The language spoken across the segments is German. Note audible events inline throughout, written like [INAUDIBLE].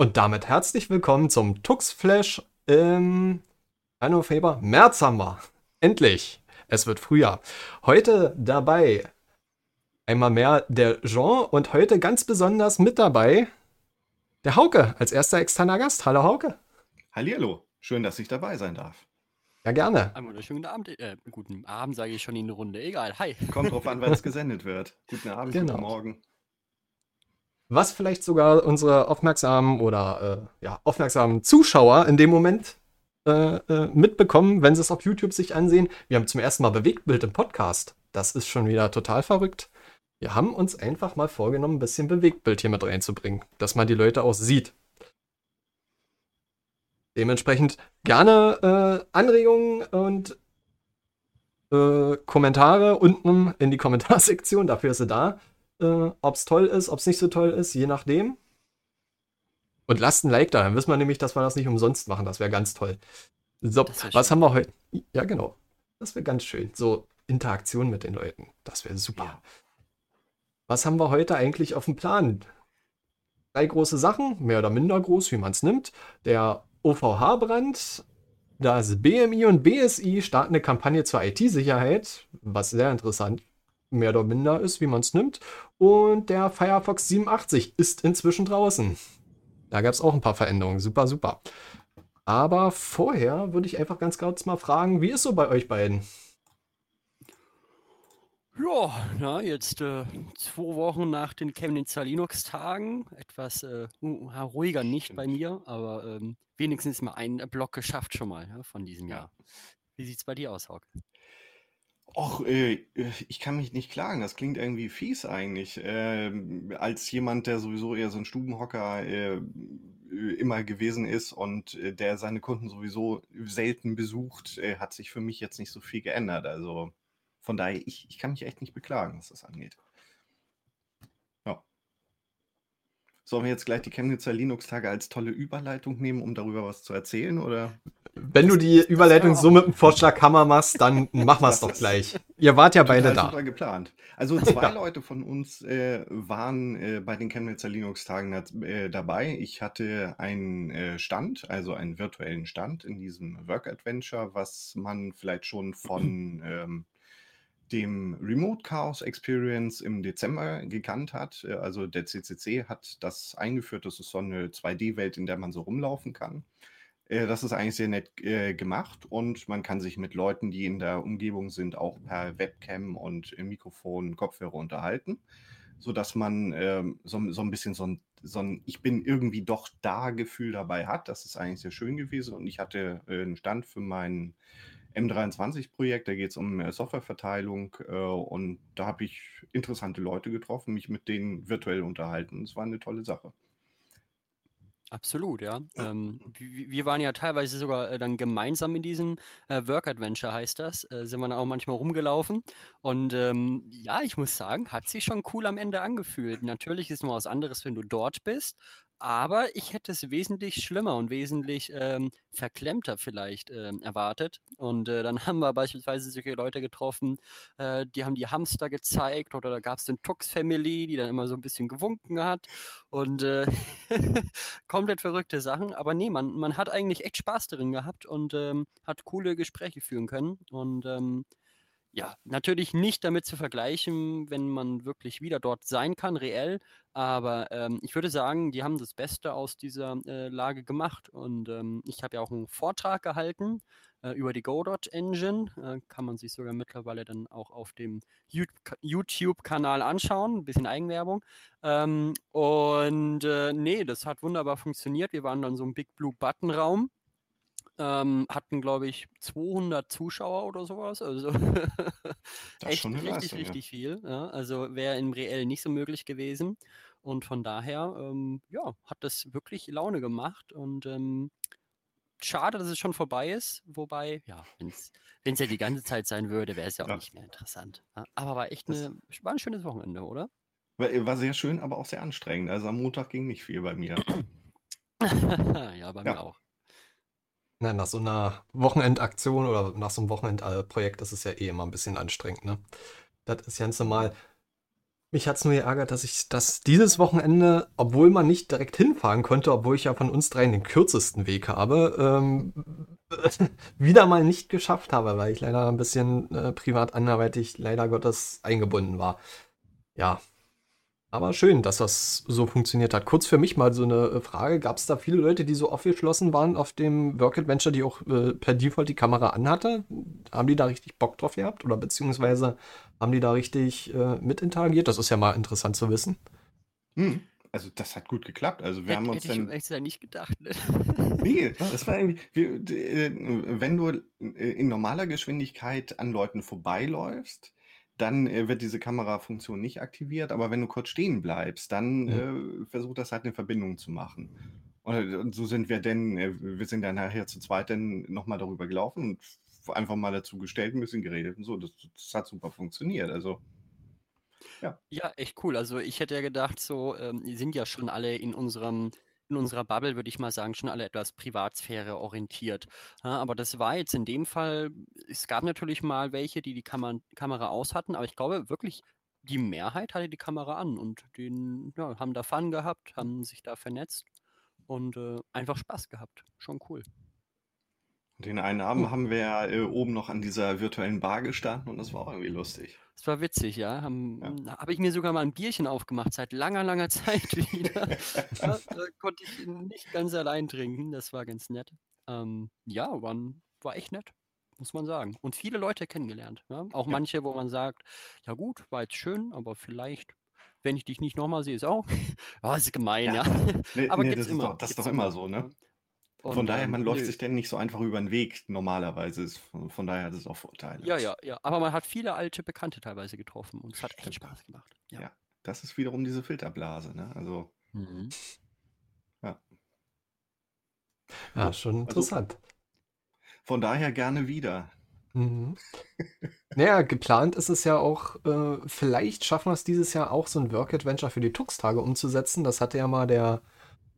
Und damit herzlich willkommen zum Tux Flash im Januar, Februar, März haben wir. Endlich. Es wird Frühjahr. Heute dabei einmal mehr der Jean und heute ganz besonders mit dabei der Hauke als erster externer Gast. Hallo Hauke. Hallihallo. Schön, dass ich dabei sein darf. Ja, gerne. Einen wunderschönen Abend. Äh, guten Abend sage ich schon in die Runde. Egal. Hi. Kommt drauf an, wann es [LAUGHS] gesendet wird. Guten Abend, Genau. guten Morgen. Was vielleicht sogar unsere aufmerksamen oder äh, ja, aufmerksamen Zuschauer in dem Moment äh, äh, mitbekommen, wenn sie es auf YouTube sich ansehen. Wir haben zum ersten Mal Bewegtbild im Podcast. Das ist schon wieder total verrückt. Wir haben uns einfach mal vorgenommen, ein bisschen Bewegtbild hier mit reinzubringen, dass man die Leute auch sieht. Dementsprechend gerne äh, Anregungen und äh, Kommentare unten in die Kommentarsektion, dafür ist sie da. Äh, ob es toll ist, ob es nicht so toll ist, je nachdem. Und lasst ein Like da, dann wissen wir nämlich, dass wir das nicht umsonst machen. Das wäre ganz toll. So, was schön. haben wir heute? Ja, genau. Das wäre ganz schön. So, Interaktion mit den Leuten. Das wäre super. Ja. Was haben wir heute eigentlich auf dem Plan? Drei große Sachen, mehr oder minder groß, wie man es nimmt. Der OVH-Brand, das BMI und BSI starten eine Kampagne zur IT-Sicherheit, was sehr interessant mehr oder minder ist, wie man es nimmt. Und der Firefox 87 ist inzwischen draußen. Da gab es auch ein paar Veränderungen. Super, super. Aber vorher würde ich einfach ganz kurz mal fragen, wie ist so bei euch beiden? Ja, na, jetzt äh, zwei Wochen nach den Chemnitzer Linux-Tagen. Etwas äh, ja, ruhiger nicht bei mir, aber ähm, wenigstens mal einen Block geschafft schon mal ja, von diesem Jahr. Wie sieht's bei dir aus, Hauke? Och, äh, ich kann mich nicht klagen. Das klingt irgendwie fies eigentlich. Ähm, als jemand, der sowieso eher so ein Stubenhocker äh, immer gewesen ist und äh, der seine Kunden sowieso selten besucht, äh, hat sich für mich jetzt nicht so viel geändert. Also von daher, ich, ich kann mich echt nicht beklagen, was das angeht. Ja. Sollen wir jetzt gleich die Chemnitzer Linux-Tage als tolle Überleitung nehmen, um darüber was zu erzählen? Oder? Wenn du die Überleitung so mit dem Vorschlaghammer machst, dann [LAUGHS] machen wir es doch gleich. Ihr wart ja beide da. super geplant. Also zwei [LAUGHS] Ja. Leute von uns äh, waren äh, bei den Chemnitzer Linux-Tagen äh, dabei. Ich hatte einen äh, Stand, also einen virtuellen Stand in diesem Work Adventure, was man vielleicht schon von [CLEARS THROAT] ähm, dem Remote Chaos Experience im Dezember gekannt hat. Äh, Also der CCC hat das eingeführt. Das ist so eine 2D-Welt, in der man so rumlaufen kann. Äh, Das ist eigentlich sehr nett äh, gemacht und man kann sich mit Leuten, die in der Umgebung sind, auch per Webcam und Mikrofon, Kopfhörer unterhalten, sodass man ähm, so, so ein bisschen so ein, so ein Ich bin irgendwie doch da Gefühl dabei hat. Das ist eigentlich sehr schön gewesen und ich hatte einen Stand für mein M23-Projekt. Da geht es um äh, Softwareverteilung äh, und da habe ich interessante Leute getroffen, mich mit denen virtuell unterhalten. Es war eine tolle Sache. Absolut, ja. Ähm, wir, waren ja teilweise sogar äh, dann gemeinsam in diesem äh, Work Adventure, heißt das. Äh, sind wir dann auch manchmal rumgelaufen. Und ähm, ja, ich muss sagen, hat sich schon cool am Ende angefühlt. Natürlich ist noch was anderes, wenn du dort bist. Aber ich hätte es wesentlich schlimmer und wesentlich ähm, verklemmter vielleicht ähm, erwartet. Und äh, dann [LAUGHS] haben wir beispielsweise solche Leute getroffen, äh, die haben die Hamster gezeigt oder da gab es den Tux Family, die dann immer so ein bisschen gewunken hat. Und äh, [LAUGHS] komplett verrückte Sachen. Aber nee, man, man hat eigentlich echt Spaß darin gehabt und ähm, hat coole Gespräche führen können. Und ähm, ja, natürlich nicht damit zu vergleichen, wenn man wirklich wieder dort sein kann, reell. Aber ähm, ich würde sagen, die haben das Beste aus dieser äh, Lage gemacht. Und ähm, ich habe ja auch einen Vortrag gehalten äh, über die Godot Engine. Äh, kann man sich sogar mittlerweile dann auch auf dem Yout- YouTube-Kanal anschauen. Ein bisschen Eigenwerbung. Ähm, und äh, nee, das hat wunderbar funktioniert. Wir waren dann so im Big Blue Button Raum. Ähm, hatten, glaube ich, 200 Zuschauer oder sowas. Also [LAUGHS] echt richtig, Leistung, ja. richtig viel. Ja. Also wäre im Reell nicht so möglich gewesen. Und von daher, ähm, ja, hat das wirklich Laune gemacht. Und ähm, schade, dass es schon vorbei ist. Wobei, ja, wenn es ja die ganze Zeit sein würde, wäre es ja auch Ja. nicht mehr interessant. Ja. Aber war echt eine, war ein schönes Wochenende, oder? War, sehr schön, aber auch sehr anstrengend. Also am Montag ging nicht viel bei mir. [LAUGHS] ja, bei mir Ja. auch. Na, nach so einer Wochenendaktion oder nach so einem Wochenendprojekt ist es ja eh immer ein bisschen anstrengend, ne? Das ist ganz normal. Mich hat es nur geärgert, dass ich das dieses Wochenende, obwohl man nicht direkt hinfahren konnte, obwohl ich ja von uns dreien den kürzesten Weg habe, ähm, [LAUGHS] wieder mal nicht geschafft habe, weil ich leider ein bisschen äh, privat anderweitig leider Gottes eingebunden war. Ja, aber schön, dass das so funktioniert hat. Kurz für mich mal so eine äh, Frage. Gab es da viele Leute, die so aufgeschlossen waren auf dem Work Adventure, die auch äh, per Default die Kamera anhatte? Haben die da richtig Bock drauf gehabt? Oder beziehungsweise haben die da richtig äh, mit interagiert? Das ist ja mal interessant zu wissen. Hm. Also das hat gut geklappt. Also wir Hätt, haben uns hätte dann... ich echt nicht gedacht. Ne? [LAUGHS] Nee, das war irgendwie, äh, wenn du äh, in normaler Geschwindigkeit an Leuten vorbeiläufst, dann äh, wird diese Kamerafunktion nicht aktiviert, aber wenn du kurz stehen bleibst, dann Ja. äh, versucht das halt eine Verbindung zu machen. Und, äh, und so sind wir denn, äh, wir sind dann nachher zu zweit dann nochmal darüber gelaufen und einfach mal dazu gestellt, ein bisschen geredet und so. Das, das hat super funktioniert. Also, ja. Ja, echt cool. Also ich hätte ja gedacht, so, ähm, die sind ja schon alle in unserem, in unserer Bubble, würde ich mal sagen, schon alle etwas Privatsphäre orientiert. Ja, aber das war jetzt in dem Fall, es gab natürlich mal welche, die die Kamera, Kamera aus hatten, aber ich glaube wirklich, die Mehrheit hatte die Kamera an und den, ja, haben da Fun gehabt, haben sich da vernetzt und äh, einfach Spaß gehabt. Schon cool. Den einen Abend haben wir ja äh, oben noch an dieser virtuellen Bar gestanden und das war auch irgendwie lustig. Das war witzig, ja. Haben, Ja. Habe ich mir sogar mal ein Bierchen aufgemacht, seit langer, langer [LAUGHS] Zeit wieder. [LAUGHS] Ja, da konnte ich nicht ganz allein trinken, das war ganz nett. Ähm, ja, war, war echt nett, muss man sagen. Und viele Leute kennengelernt. Ja? Auch Ja. manche, wo man sagt, ja gut, war jetzt schön, aber vielleicht, wenn ich dich nicht nochmal sehe, ist auch. [LAUGHS] Ja, ist gemein, Ja. ja. Nee, Aber nee, gibt's das ist immer. doch, das ist doch immer so, ne? Und, Von daher, ähm, man läuft nö. sich denn nicht so einfach über den Weg normalerweise. Ist, von, von daher hat es auch Vorteile. Ja, ja, ja. Aber man hat viele alte Bekannte teilweise getroffen und es hat echt. Spaß gemacht. Ja. Ja. Das ist wiederum diese Filterblase, ne? Also, Mhm. ja. Ja, schon also- interessant. Von daher gerne wieder. Mhm. [LAUGHS] Naja, geplant ist es ja auch, äh, vielleicht schaffen wir es dieses Jahr auch, so ein Work-Adventure für die Tux-Tage umzusetzen. Das hatte ja mal der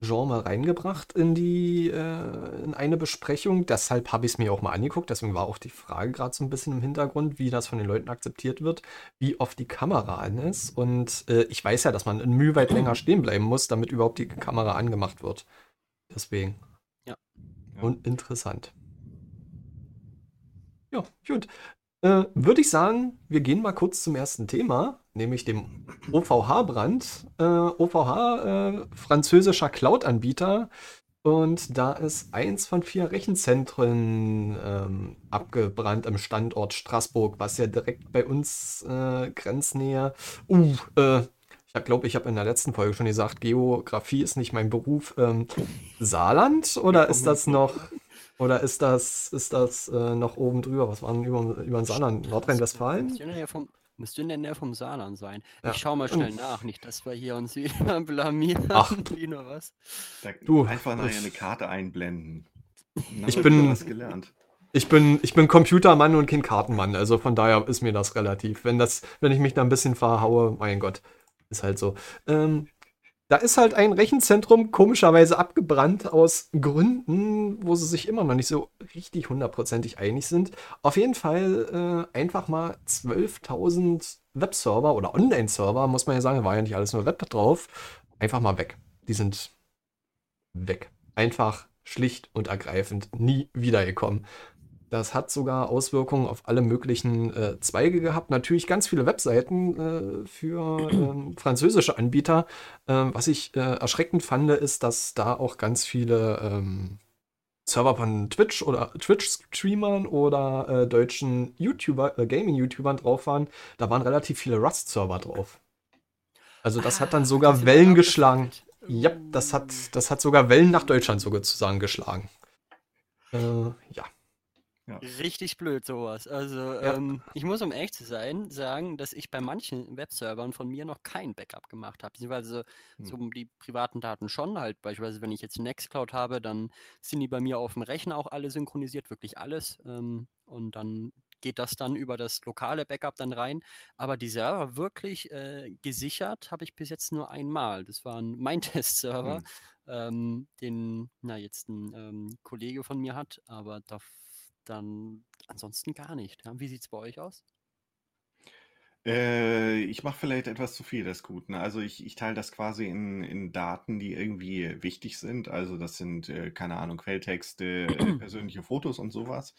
Mal reingebracht in die, äh, in eine Besprechung. Deshalb habe ich es mir auch mal angeguckt. Deswegen war auch die Frage gerade so ein bisschen im Hintergrund, wie das von den Leuten akzeptiert wird, wie oft die Kamera an ist. Und äh, ich weiß ja, dass man in Mühe weit länger stehen bleiben muss, damit überhaupt die Kamera angemacht wird. Deswegen. Ja. Ja. Und interessant. Ja, gut. Äh, Würde ich sagen, wir gehen mal kurz zum ersten Thema, nämlich dem OVH-Brand. Äh, OVH, äh, französischer Cloud-Anbieter. Und da ist eins von vier Rechenzentren ähm, abgebrannt im Standort Straßburg, was ja direkt bei uns äh, Grenznähe. Uh, äh, ich glaube, ich habe in der letzten Folge schon gesagt, Geografie ist nicht mein Beruf. Ähm, Saarland oder ist das noch oder ist das, ist das äh, noch oben drüber? Was war denn über, über den Saarland? Nordrhein-Westfalen? Müsste in der Nähe vom, müsste in der Nähe vom Saarland sein. Ja. Ich schau mal schnell nach, nicht, dass wir hier uns [LAUGHS] wieder blamieren. Ach. [LAUGHS] wie nur was. Da, Du, einfach nachher ich- eine Karte einblenden. Dann Ich bin- wieder was gelernt. Ich bin, ich bin Computermann und kein Kartenmann, also von daher ist mir das relativ. Wenn das, wenn ich mich da ein bisschen verhaue, mein Gott, ist halt so. Ähm, da ist halt ein Rechenzentrum komischerweise abgebrannt aus Gründen, wo sie sich immer noch nicht so richtig hundertprozentig einig sind. Auf jeden Fall äh, einfach mal 12.000 Webserver oder Online-Server, muss man ja sagen, war ja nicht alles nur Web drauf, einfach mal weg. Die sind weg. Einfach schlicht und ergreifend nie wiedergekommen. Das hat sogar Auswirkungen auf alle möglichen äh, Zweige gehabt. Natürlich ganz viele Webseiten äh, für ähm, [CLEARS THROAT] französische Anbieter. Ähm, was ich äh, erschreckend fand, ist, dass da auch ganz viele ähm, Server von Twitch oder Twitch-Streamern oder äh, deutschen YouTuber, äh, Gaming-YouTubern drauf waren. Da waren relativ viele Rust-Server drauf. Also das hat dann Ah, sogar Wellen geschlagen. Ja, das hat, das hat sogar Wellen nach Deutschland sozusagen geschlagen. Äh, ja. Richtig blöd sowas. Also Ja. ähm, ich muss, um ehrlich zu sein, sagen, dass ich bei manchen Webservern von mir noch kein Backup gemacht habe. Beziehungsweise Hm. so die privaten Daten schon halt. Beispielsweise, wenn ich jetzt Nextcloud habe, dann sind die bei mir auf dem Rechner auch alle synchronisiert, wirklich alles. Ähm, und dann geht das dann über das lokale Backup dann rein. Aber die Server wirklich äh, gesichert habe ich bis jetzt nur einmal. Das war ein [LAUGHS] mein Testserver, Hm. ähm, den na jetzt ein ähm, Kollege von mir hat, aber da dann ansonsten gar nicht. Wie sieht es bei euch aus? Äh, ich mache vielleicht etwas zu viel des Guten. Also ich, ich teile das quasi in, in Daten, die irgendwie wichtig sind. Also das sind, äh, keine Ahnung, Quelltexte, äh, [CLEARS THROAT] persönliche Fotos und sowas.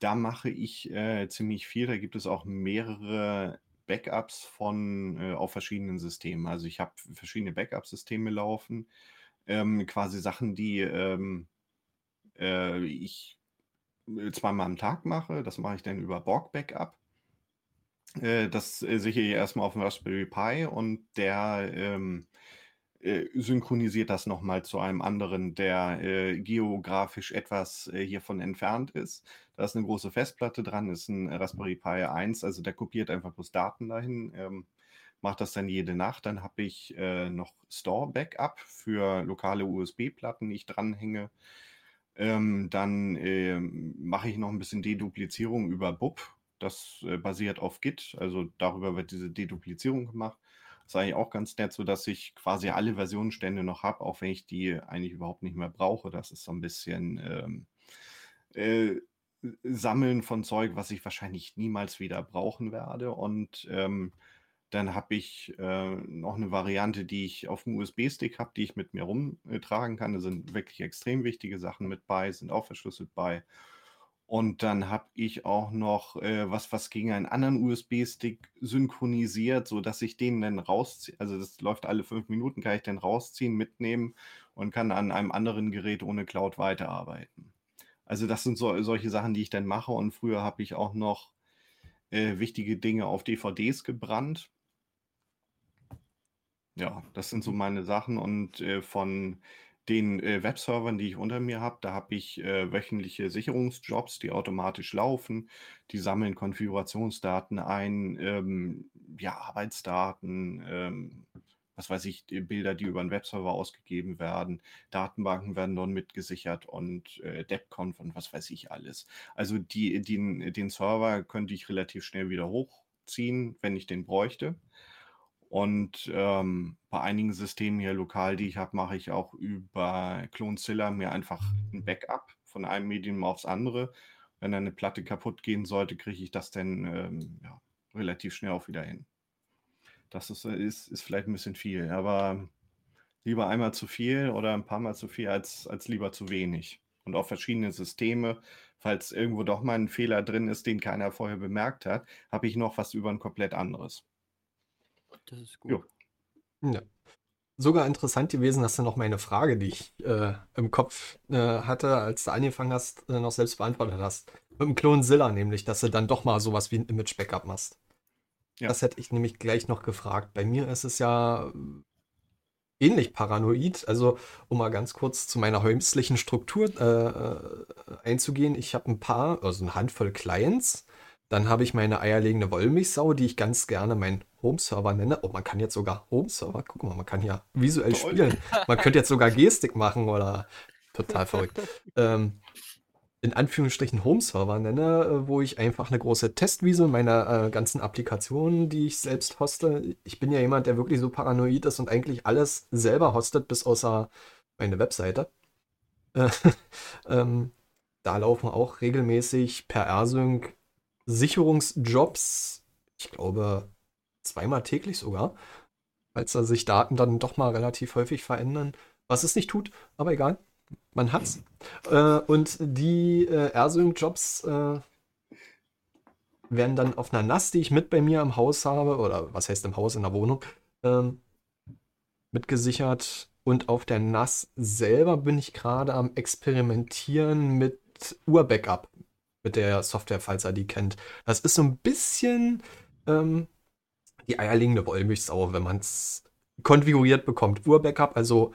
Da mache ich äh, ziemlich viel. Da gibt es auch mehrere Backups von äh, auf verschiedenen Systemen. Also ich habe verschiedene Backup-Systeme laufen. Ähm, quasi Sachen, die ähm, äh, ich zweimal am Tag mache. Das mache ich dann über Borg Backup. Äh, das äh, sichere ich erstmal auf dem Raspberry Pi und der ähm, äh, synchronisiert das nochmal zu einem anderen, der äh, geografisch etwas äh, hiervon entfernt ist. Da ist eine große Festplatte dran, ist ein Raspberry Pi 1, also der kopiert einfach bloß Daten dahin, ähm, macht das dann jede Nacht. Dann habe ich äh, noch Store Backup für lokale USB-Platten, die ich dranhänge. Ähm, dann ähm, mache ich noch ein bisschen Deduplizierung über BUP. Das äh, basiert auf Git, also darüber wird diese Deduplizierung gemacht. Das ist eigentlich auch ganz nett, sodass ich quasi alle Versionsstände noch habe, auch wenn ich die eigentlich überhaupt nicht mehr brauche. Das ist so ein bisschen ähm, äh, Sammeln von Zeug, was ich wahrscheinlich niemals wieder brauchen werde. Und ähm, dann habe ich äh, noch eine Variante, die ich auf dem USB-Stick habe, die ich mit mir rumtragen kann. Da sind wirklich extrem wichtige Sachen mit bei, sind auch verschlüsselt bei. Und dann habe ich auch noch äh, was, was gegen einen anderen USB-Stick synchronisiert, sodass ich den dann rausziehe. Also das läuft alle fünf Minuten, kann ich den rausziehen, mitnehmen und kann an einem anderen Gerät ohne Cloud weiterarbeiten. Also das sind so, solche Sachen, die ich dann mache. Und früher habe ich auch noch äh, wichtige Dinge auf DVDs gebrannt. Ja, das sind so meine Sachen und äh, von den äh, Webservern, die ich unter mir habe, da habe ich äh, wöchentliche Sicherungsjobs, die automatisch laufen. Die sammeln Konfigurationsdaten ein, ähm, ja, Arbeitsdaten, ähm, was weiß ich, Bilder, die über einen Webserver ausgegeben werden. Datenbanken werden dort mitgesichert und äh, DevConf und was weiß ich alles. Also die, den, den Server könnte ich relativ schnell wieder hochziehen, wenn ich den bräuchte. Und ähm, bei einigen Systemen hier lokal, die ich habe, mache ich auch über Clonezilla mir einfach ein Backup von einem Medium aufs andere. Wenn eine Platte kaputt gehen sollte, kriege ich das dann ähm, ja, relativ schnell auch wieder hin. Das ist, ist, ist vielleicht ein bisschen viel, aber lieber einmal zu viel oder ein paar Mal zu viel als, als lieber zu wenig. Und auch verschiedene Systeme, falls irgendwo doch mal ein Fehler drin ist, den keiner vorher bemerkt hat, habe ich noch was über ein komplett anderes. Das ist gut. Ja. Sogar interessant gewesen, dass du noch meine Frage, die ich äh, im Kopf äh, hatte, als du angefangen hast, äh, noch selbst beantwortet hast. Mit dem Klon Zilla nämlich, dass du dann doch mal sowas wie ein Image-Backup machst. Ja. Das hätte ich nämlich gleich noch gefragt. Bei mir ist es ja ähnlich paranoid. Also, um mal ganz kurz zu meiner häuslichen Struktur äh, äh, einzugehen. Ich habe ein paar, also eine Handvoll Clients. Dann habe ich meine eierlegende Wollmilchsau, die ich ganz gerne meinen Home-Server nenne. Oh, man kann jetzt sogar Home-Server, guck mal, man kann hier visuell Toll. spielen. Man könnte jetzt sogar Gestik machen oder total verrückt. [LAUGHS] ähm, in Anführungsstrichen Home-Server nenne, äh, wo ich einfach eine große Testwiese meiner äh, ganzen Applikationen, die ich selbst hoste. Ich bin ja jemand, der wirklich so paranoid ist und eigentlich alles selber hostet, bis außer meine Webseite. Äh, [LAUGHS] ähm, da laufen auch regelmäßig per AirSync Sicherungsjobs, ich glaube zweimal täglich sogar, als da sich Daten dann doch mal relativ häufig verändern, was es nicht tut, aber egal man hat's. Äh, und die äh, AirSync-Jobs äh, werden dann auf einer NAS, die ich mit bei mir im Haus habe, oder was heißt im Haus, in der Wohnung, ähm, mitgesichert. Und auf der NAS selber bin ich gerade am Experimentieren mit Urbackup, mit der Software, falls er die kennt. Das ist so ein bisschen ähm, die eierlegende Wollmilchsau, wenn man es konfiguriert bekommt. Urbackup, also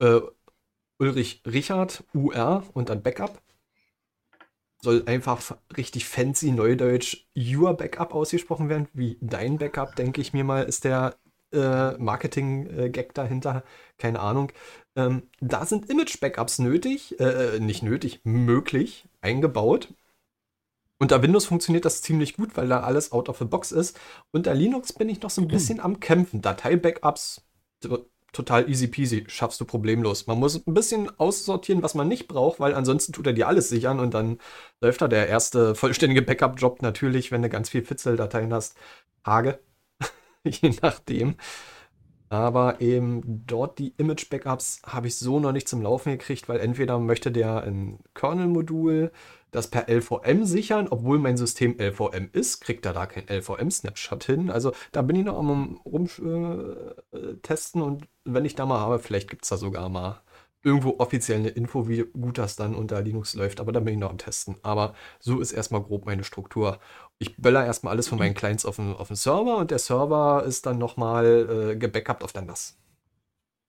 äh, Ulrich Richard, UR und dann Backup. Soll einfach richtig fancy Neudeutsch Your Backup ausgesprochen werden, wie dein Backup, denke ich mir mal, ist der äh, Marketing-Gag dahinter. Keine Ahnung. Ähm, da sind Image-Backups nötig, äh, nicht nötig, möglich, eingebaut. Unter Windows funktioniert das ziemlich gut, weil da alles out of the box ist. Unter Linux bin ich noch so ein bisschen am Kämpfen. Datei-Backups total easy peasy, schaffst du problemlos. Man muss ein bisschen aussortieren, was man nicht braucht, weil ansonsten tut er dir alles sichern und dann läuft da der erste vollständige Backup-Job natürlich, wenn du ganz viel Fitzel-Dateien hast. Hage, [LAUGHS] je nachdem. Aber eben dort die Image-Backups habe ich so noch nicht zum Laufen gekriegt, weil entweder möchte der ein Kernel-Modul das per LVM sichern, obwohl mein System LVM ist, kriegt er da kein LVM-Snapshot hin. Also da bin ich noch am rumtesten äh, und wenn ich da mal habe, vielleicht gibt es da sogar mal irgendwo offiziell eine Info, wie gut das dann unter Linux läuft, aber da bin ich noch am Testen. Aber so ist erstmal grob meine Struktur. Ich böller erstmal alles von meinen Clients auf den, auf den Server und der Server ist dann nochmal äh, gebackupt auf der NAS.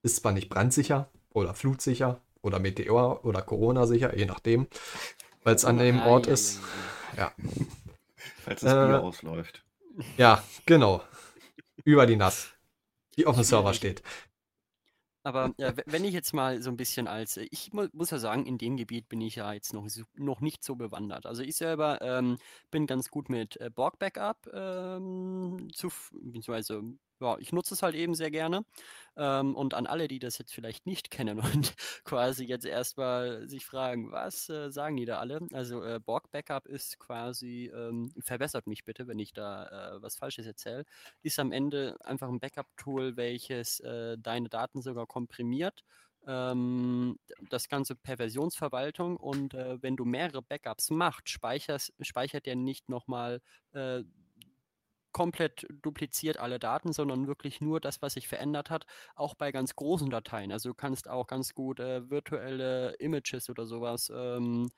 Ist zwar nicht brandsicher oder flutsicher oder Meteor oder Corona-sicher, je nachdem, weil es an dem Ort ist. Ja. Falls das Bier äh, ausläuft. Ja, genau. Über die NAS, die auf dem Server steht. Aber äh, wenn ich jetzt mal so ein bisschen als, äh, ich mu muss ja sagen, in dem Gebiet bin ich ja jetzt noch, noch nicht so bewandert. Also ich selber ähm, bin ganz gut mit äh, Borg Backup ähm, zu, beziehungsweise ja, ich nutze es halt eben sehr gerne. Ähm, und an alle, die das jetzt vielleicht nicht kennen und [LAUGHS] quasi jetzt erstmal sich fragen, was äh, sagen die da alle? Also äh, Borg Backup ist quasi, ähm, verbessert mich bitte, wenn ich da äh, was Falsches erzähle, ist am Ende einfach ein Backup-Tool, welches äh, deine Daten sogar komprimiert ähm, das Ganze per Versionsverwaltung und äh, wenn du mehrere Backups machst, speichert der nicht nochmal äh, komplett dupliziert alle Daten, sondern wirklich nur das, was sich verändert hat, auch bei ganz großen Dateien. Also du kannst auch ganz gut äh, virtuelle Images oder sowas ähm,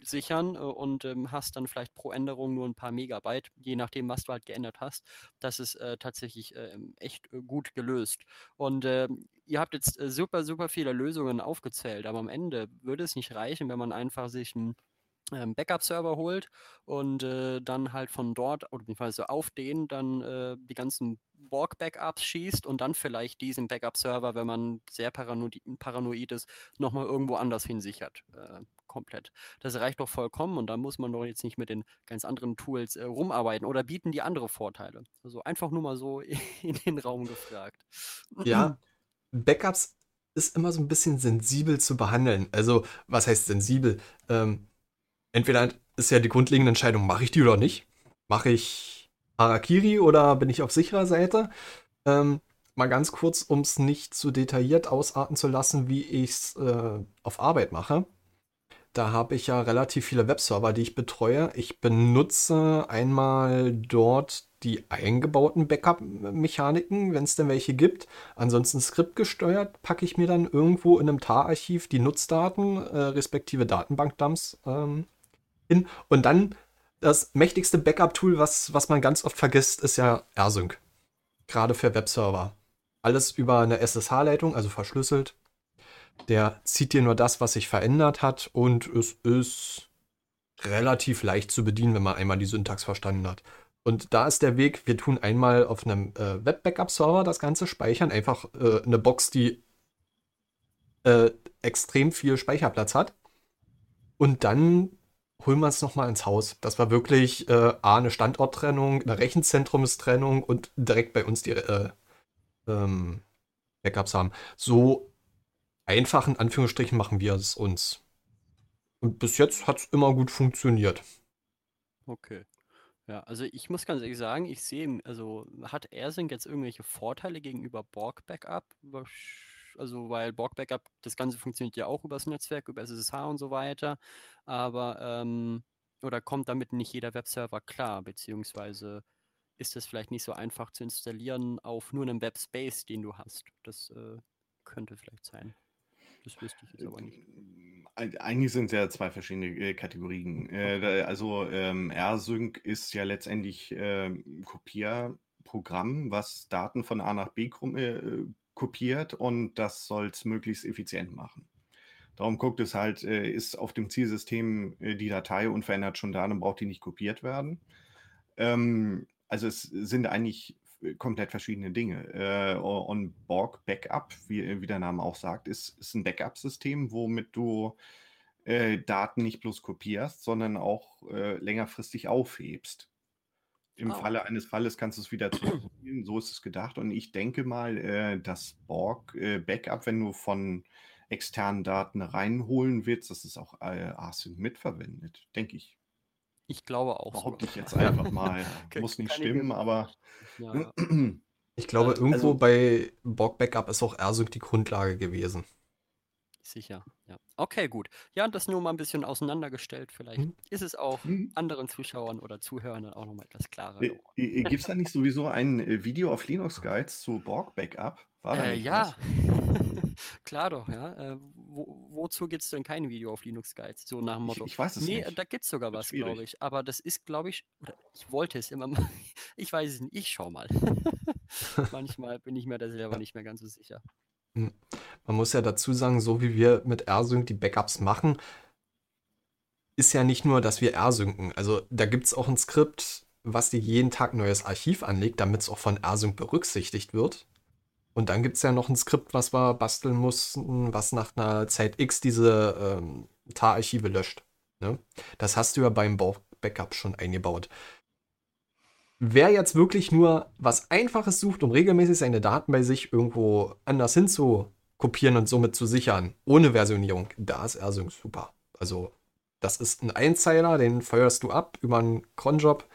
sichern äh, und ähm, hast dann vielleicht pro Änderung nur ein paar Megabyte, je nachdem, was du halt geändert hast. Das ist äh, tatsächlich äh, echt äh, gut gelöst. Und ähm, ihr habt jetzt äh, super, super viele Lösungen aufgezählt, aber am Ende würde es nicht reichen, wenn man einfach sich ein ähm, Backup-Server holt und äh, dann halt von dort, oder beziehungsweise auf den dann äh, die ganzen Borg-Backups schießt und dann vielleicht diesen Backup-Server, wenn man sehr paranoid, paranoid ist, nochmal irgendwo anders hinsichert. Äh, komplett. Das reicht doch vollkommen und da muss man doch jetzt nicht mit den ganz anderen Tools äh, rumarbeiten oder bieten die andere Vorteile. Also einfach nur mal so [LAUGHS] in den Raum gefragt. Ja, [CLEARS THROAT] Backups ist immer so ein bisschen sensibel zu behandeln. Also, was heißt sensibel? Ähm, entweder ist ja die grundlegende Entscheidung, mache ich die oder nicht? Mache ich Harakiri oder bin ich auf sicherer Seite? Ähm, mal ganz kurz, um es nicht zu detailliert ausarten zu lassen, wie ich es äh, auf Arbeit mache. Da habe ich ja relativ viele Webserver, die ich betreue. Ich benutze einmal dort die eingebauten Backup-Mechaniken, wenn es denn welche gibt. Ansonsten skriptgesteuert packe ich mir dann irgendwo in einem TAR-Archiv die Nutzdaten äh, respektive Datenbankdumps ähm, hin. Und dann das mächtigste Backup-Tool, was, was man ganz oft vergisst, ist ja AirSync. Gerade für Webserver. Alles über eine SSH-Leitung, also verschlüsselt. Der zieht dir nur das, was sich verändert hat und es ist relativ leicht zu bedienen, wenn man einmal die Syntax verstanden hat. Und da ist der Weg, wir tun einmal auf einem äh, Web-Backup-Server das Ganze speichern, einfach äh, eine Box, die äh, extrem viel Speicherplatz hat. Und dann holen wir es nochmal ins Haus. Das war wirklich äh, A, eine Standorttrennung, eine Rechenzentrumstrennung und direkt bei uns die äh, ähm, Backups haben. So einfach in Anführungsstrichen machen wir es uns. Und bis jetzt hat es immer gut funktioniert. Okay. Ja, also ich muss ganz ehrlich sagen, ich sehe, also hat AirSync jetzt irgendwelche Vorteile gegenüber Borg Backup? Also, weil Borg Backup, das Ganze funktioniert ja auch übers Netzwerk, über SSH und so weiter. Aber, ähm, oder kommt damit nicht jeder Webserver klar, beziehungsweise ist das vielleicht nicht so einfach zu installieren auf nur einem Webspace, den du hast? Das äh, könnte vielleicht sein. Das wüsste ich jetzt aber nicht. Eigentlich sind es ja zwei verschiedene äh, Kategorien. Äh, also ähm, RSync ist ja letztendlich äh, Kopierprogramm, was Daten von A nach B äh, kopiert und das soll es möglichst effizient machen. Darum guckt es halt, äh, ist auf dem Zielsystem äh, die Datei unverändert schon da, dann braucht die nicht kopiert werden. Ähm, also es sind eigentlich komplett verschiedene Dinge. Äh, und Borg Backup, wie, wie, der Name auch sagt, ist, ist ein Backup-System, womit du äh, Daten nicht bloß kopierst, sondern auch äh, längerfristig aufhebst. Im oh. Falle eines Falles kannst du es wieder zurückziehen. So ist es gedacht. Und ich denke mal, äh, das Borg äh, Backup, wenn du von externen Daten reinholen willst, dass es auch äh, Async mitverwendet, denke ich. Ich glaube auch. Behaupte ich jetzt einfach mal. [LAUGHS] Muss nicht stimmen, aber. Ja. [CLEARS THROAT] Ich glaube, äh, irgendwo also, bei Borg Backup ist auch RSync die Grundlage gewesen. Sicher, ja. Okay, gut. Ja, das nur mal ein bisschen auseinandergestellt. Vielleicht hm. ist es auch hm. anderen Zuschauern oder Zuhörern dann auch nochmal etwas klarer. Äh, äh, Gibt es da nicht sowieso ein äh, Video auf Linux Guides zu Borg Backup? War da äh, ja, [LAUGHS] klar doch, ja. Äh, wo, wozu gibt es denn kein Video auf Linux Guides? So nach dem Motto. Ich, ich weiß es nee, nicht. Nee, da gibt es sogar was, glaube ich. Aber das ist, glaube ich, oder ich wollte es immer [LAUGHS] mal. Ich weiß es nicht, ich schau mal. [LAUGHS] Manchmal bin ich mir da selber nicht mehr ganz so sicher. Hm. Man muss ja dazu sagen, so wie wir mit RSync die Backups machen, ist ja nicht nur, dass wir RSynken. Also da gibt es auch ein Skript, was dir jeden Tag neues Archiv anlegt, damit es auch von RSync berücksichtigt wird. Und dann gibt es ja noch ein Skript, was wir basteln mussten, was nach einer Zeit X diese ähm, TAR-Archive löscht. Ne? Das hast du ja beim Backup schon eingebaut. Wer jetzt wirklich nur was Einfaches sucht, um regelmäßig seine Daten bei sich irgendwo anders hin zu kopieren und somit zu sichern, ohne Versionierung, da ist AirSync super. Also, das ist ein Einzeiler, den feuerst du ab über einen Cronjob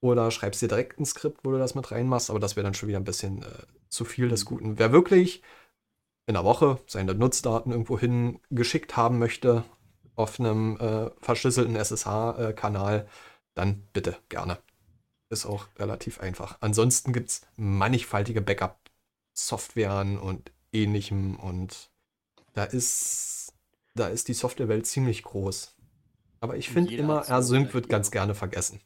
oder schreibst dir direkt ein Skript, wo du das mit reinmachst, aber das wäre dann schon wieder ein bisschen äh, zu viel des Guten. Wer wirklich in der Woche seine Nutzdaten irgendwo hin geschickt haben möchte, auf einem äh, verschlüsselten SSH-Kanal, dann bitte gerne. Ist auch relativ einfach. Ansonsten gibt es mannigfaltige Backup-Softwaren und ähnlichem und da ist, da ist die Softwarewelt ziemlich groß. Aber ich finde immer, RSync wird ganz gerne vergessen.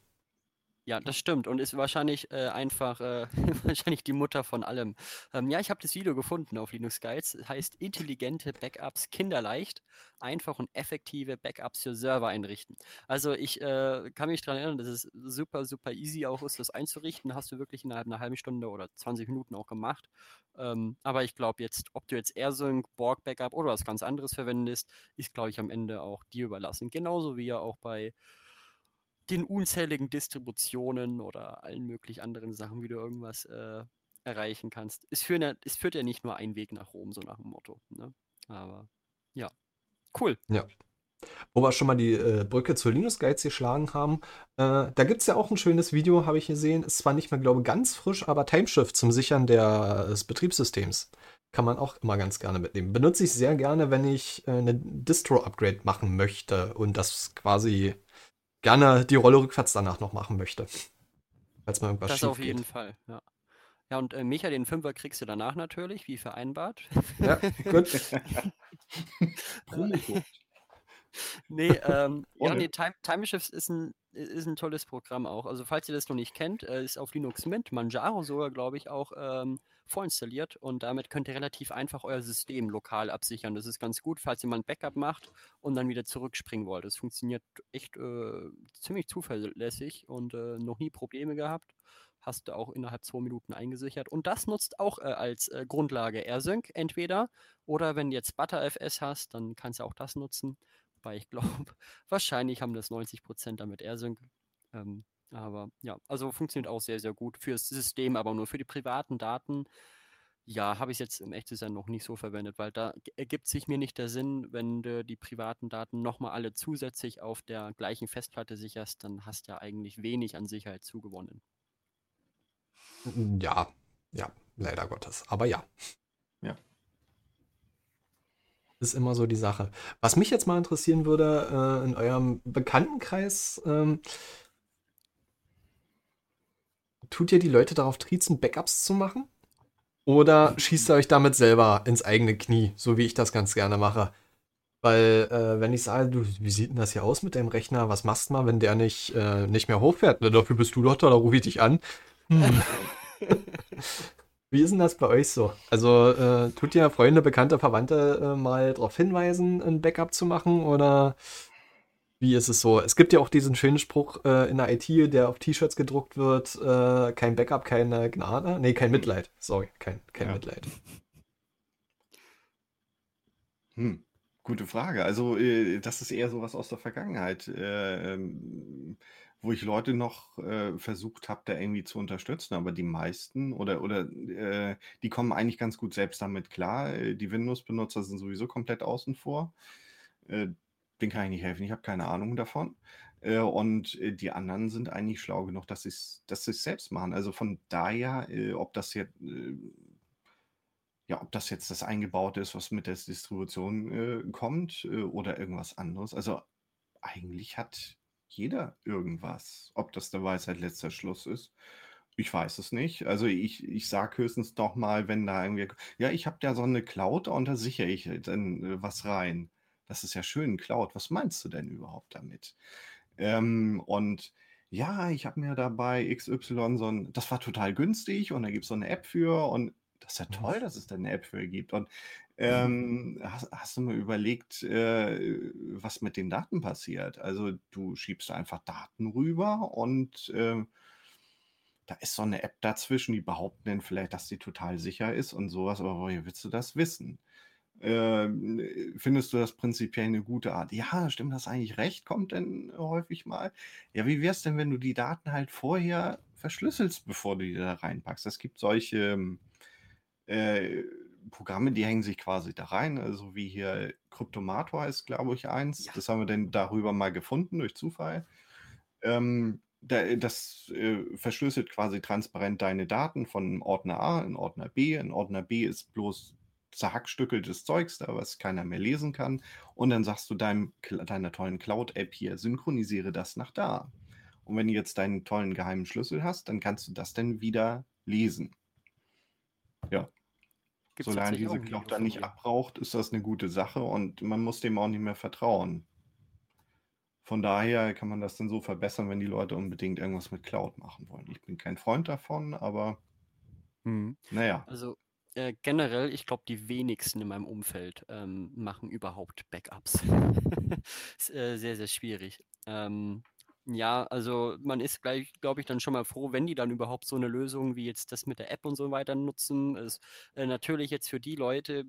Ja, das stimmt und ist wahrscheinlich äh, einfach äh, [LAUGHS] wahrscheinlich die Mutter von allem. Ähm, ja, ich habe das Video gefunden auf Linux Guides. Heißt intelligente Backups kinderleicht, einfach und effektive Backups für Server einrichten. Also ich äh, kann mich daran erinnern, dass es super, super easy auch ist, das einzurichten. Hast du wirklich innerhalb einer halben Stunde oder 20 Minuten auch gemacht. Ähm, aber ich glaube jetzt, ob du jetzt AirSync, Borg Backup oder was ganz anderes verwendest, ist glaube ich am Ende auch dir überlassen. Genauso wie ja auch bei den unzähligen Distributionen oder allen möglichen anderen Sachen, wie du irgendwas äh, erreichen kannst. Es führt, ja, es führt ja nicht nur ein Weg nach Rom, so nach dem Motto. Ne? Aber ja, cool. Ja. Wo wir schon mal die äh, Brücke zur Linux Guides geschlagen haben, äh, da gibt es ja auch ein schönes Video, habe ich gesehen. Ist zwar nicht mehr, glaube ich, ganz frisch, aber Timeshift zum Sichern der, des Betriebssystems kann man auch immer ganz gerne mitnehmen. Benutze ich sehr gerne, wenn ich äh, eine Distro-Upgrade machen möchte und das quasi gerne die Rolle rückwärts danach noch machen möchte. Falls mal irgendwas Das auf jeden geht. Fall, ja. Ja, und äh, Micha, den Fünfer kriegst du danach natürlich, wie vereinbart. Ja, gut. [LAUGHS] nee, ähm, ja, nee, Time, Time Shifts ist ein, ist ein tolles Programm auch. Also, falls ihr das noch nicht kennt, äh, ist auf Linux Mint, Manjaro sogar, glaube ich, auch ähm, vorinstalliert und damit könnt ihr relativ einfach euer System lokal absichern. Das ist ganz gut, falls ihr mal ein Backup macht und dann wieder zurückspringen wollt. Das funktioniert echt äh, ziemlich zuverlässig und äh, noch nie Probleme gehabt. Hast du auch innerhalb zwei Minuten eingesichert. Und das nutzt auch äh, als äh, Grundlage AirSync entweder oder wenn du jetzt ButterFS hast, dann kannst du auch das nutzen. Weil ich [LAUGHS] glaube, wahrscheinlich haben das 90% damit AirSync. Ähm, aber ja, also funktioniert auch sehr, sehr gut fürs System, aber nur für die privaten Daten. Ja, habe ich jetzt im echten Sein noch nicht so verwendet, weil da ergibt sich mir nicht der Sinn, wenn du die privaten Daten nochmal alle zusätzlich auf der gleichen Festplatte sicherst, dann hast du ja eigentlich wenig an Sicherheit zugewonnen. Ja, ja, leider Gottes. Aber ja. Ja. Ist immer so die Sache. Was mich jetzt mal interessieren würde, äh, in eurem Bekanntenkreis, ähm, tut ihr die Leute darauf triezen, Backups zu machen? Oder schießt ihr euch damit selber ins eigene Knie, so wie ich das ganz gerne mache? Weil, äh, wenn ich sage, du, wie sieht denn das hier aus mit deinem Rechner? Was machst du mal, wenn der nicht, äh, nicht mehr hochfährt? Na, dafür bist du doch da, da rufe ich dich an. Hm. [LAUGHS] wie ist denn das bei euch so? Also, äh, tut ihr Freunde, Bekannte, Verwandte äh, mal darauf hinweisen, ein Backup zu machen? Oder wie ist es so? Es gibt ja auch diesen schönen Spruch äh, in der IT, der auf T-Shirts gedruckt wird: äh, kein Backup, keine Gnade. Nee, kein Mitleid. Sorry, kein, kein ja. Mitleid. Hm. Gute Frage. Also, äh, das ist eher sowas aus der Vergangenheit, äh, ähm, wo ich Leute noch äh, versucht habe, da irgendwie zu unterstützen. Aber die meisten oder, oder äh, die kommen eigentlich ganz gut selbst damit klar. Die Windows-Benutzer sind sowieso komplett außen vor. Den kann ich nicht helfen, ich habe keine Ahnung davon. Äh, und äh, die anderen sind eigentlich schlau genug, dass sie es dass selbst machen. Also von daher, äh, ob das jetzt, äh, ja, ob das jetzt das Eingebaute ist, was mit der Distribution äh, kommt äh, oder irgendwas anderes. Also eigentlich hat jeder irgendwas. Ob das der Weisheit letzter Schluss ist, ich weiß es nicht. Also ich, ich sage höchstens doch mal, wenn da irgendwie, ja, ich habe da so eine Cloud und da sichere ich dann was rein. Das ist ja schön, Cloud. Was meinst du denn überhaupt damit? Ähm, und ja, ich habe mir dabei XY so ein, das war total günstig und da gibt es so eine App für und das ist ja toll, dass es da eine App für gibt. Und ähm, hast, hast du mal überlegt, äh, was mit den Daten passiert? Also du schiebst einfach Daten rüber und äh, da ist so eine App dazwischen, die behaupten dann vielleicht, dass sie total sicher ist und sowas, aber woher willst du das wissen? Ähm, findest du das prinzipiell eine gute Art? Ja, stimmt das eigentlich recht? Kommt denn häufig mal? Ja, wie wäre es denn, wenn du die Daten halt vorher verschlüsselst, bevor du die da reinpackst? Es gibt solche ähm, äh, Programme, die hängen sich quasi da rein, also wie hier Kryptomator ist, glaube ich, eins. Ja. Das haben wir dann darüber mal gefunden durch Zufall. Ähm, da, das äh, verschlüsselt quasi transparent deine Daten von Ordner A in Ordner B. In Ordner B ist bloß zerhackstückeltes Zeugs da, was keiner mehr lesen kann. Und dann sagst du deinem, deiner tollen Cloud-App hier, synchronisiere das nach da. Und wenn du jetzt deinen tollen geheimen Schlüssel hast, dann kannst du das dann wieder lesen. Ja. Gibt's Solange diese Cloud dann nicht abbraucht, ist das eine gute Sache und man muss dem auch nicht mehr vertrauen. Von daher kann man das dann so verbessern, wenn die Leute unbedingt irgendwas mit Cloud machen wollen. Ich bin kein Freund davon, aber Mhm. naja. Also äh, generell, ich glaube, die wenigsten in meinem Umfeld ähm, machen überhaupt Backups. [LAUGHS] ist äh, sehr, sehr schwierig. Ähm, ja, also man ist gleich, glaube ich, dann schon mal froh, wenn die dann überhaupt so eine Lösung wie jetzt das mit der App und so weiter nutzen. Ist äh, natürlich jetzt für die Leute,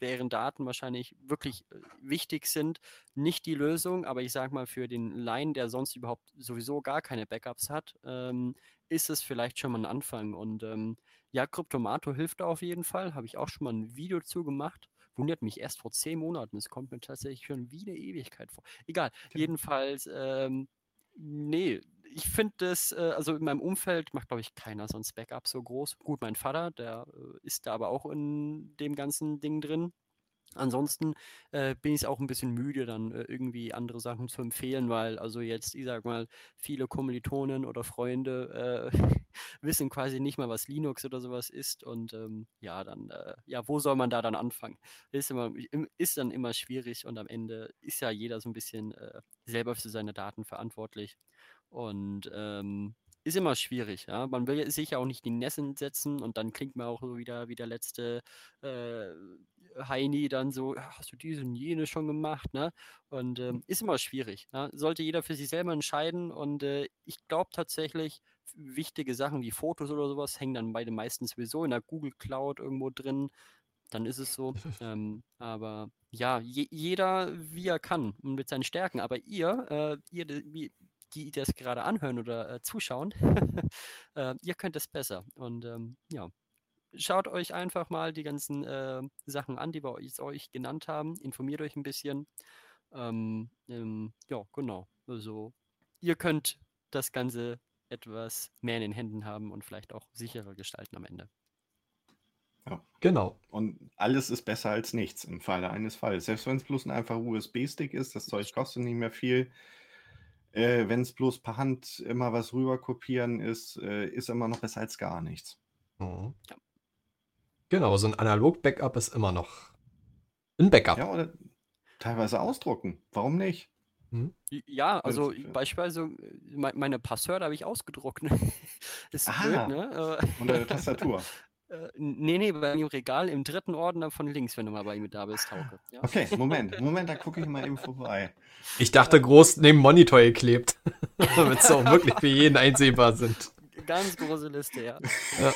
deren Daten wahrscheinlich wirklich äh, wichtig sind, nicht die Lösung, aber ich sage mal für den Laien, der sonst überhaupt sowieso gar keine Backups hat, ähm, ist es vielleicht schon mal ein Anfang. Und ähm, ja, Kryptomato hilft da auf jeden Fall. Habe ich auch schon mal ein Video zu gemacht. Wundert mich erst vor zehn Monaten. Es kommt mir tatsächlich schon wie eine Ewigkeit vor. Egal. Genau. Jedenfalls, ähm, nee, ich finde das, äh, also in meinem Umfeld macht, glaube ich, keiner sonst Backup so groß. Gut, mein Vater, der äh, ist da aber auch in dem ganzen Ding drin. Ansonsten äh, bin ich auch ein bisschen müde, dann äh, irgendwie andere Sachen zu empfehlen, weil also jetzt, ich sag mal, viele Kommilitonen oder Freunde äh, [LAUGHS] wissen quasi nicht mal, was Linux oder sowas ist. Und ähm, ja, dann, äh, ja, wo soll man da dann anfangen? Ist, immer, im- ist dann immer schwierig und am Ende ist ja jeder so ein bisschen äh, selber für seine Daten verantwortlich. Und ähm, ist immer schwierig, ja. Man will sich ja auch nicht in die Nessen setzen und dann klingt man auch so wieder wie der letzte äh, Heini dann so, "Ah, hast du diese und jene schon gemacht, ne? Und ähm, ist immer schwierig. Ja? Sollte jeder für sich selber entscheiden und äh, ich glaube tatsächlich, wichtige Sachen wie Fotos oder sowas hängen dann bei den meisten sowieso in der Google Cloud irgendwo drin. Dann ist es so. ähm, aber ja, je, jeder wie er kann und mit seinen Stärken. Aber ihr, äh, ihr, wie, die das gerade anhören oder äh, zuschauen, [LAUGHS] äh, ihr könnt es besser. Und ähm, ja, schaut euch einfach mal die ganzen äh, Sachen an, die wir euch, euch genannt haben. Informiert euch ein bisschen. Ähm, ähm, ja, genau. Also ihr könnt das Ganze etwas mehr in den Händen haben und vielleicht auch sicherer gestalten am Ende. Genau. Und alles ist besser als nichts im Falle eines Falles. Selbst wenn es bloß ein einfacher USB-Stick ist, das Zeug kostet nicht mehr viel. Äh, wenn es bloß per Hand immer was rüber kopieren ist, äh, ist immer noch besser als gar nichts. Mhm. Genau, so ein Analog-Backup ist immer noch ein Backup. Ja, oder teilweise ausdrucken. Warum nicht? I- Ja, also Wenn's- beispielsweise äh, me- meine Passwörter habe ich ausgedruckt. Ne? [LAUGHS] Ist Aha. blöd, ne? Äh, Unter der Tastatur. [LAUGHS] [LAUGHS] äh, nee, nee, bei mir im Regal im dritten Ordner von links, wenn du mal bei mir da bist, Hauke. Ja? Okay, [LAUGHS] Moment, Moment, da gucke ich mal eben vorbei. Ich dachte, groß neben Monitor geklebt. [LAUGHS] [LAUGHS] Damit sie auch wirklich für jeden einsehbar sind. Ganz große Liste, ja. Ja.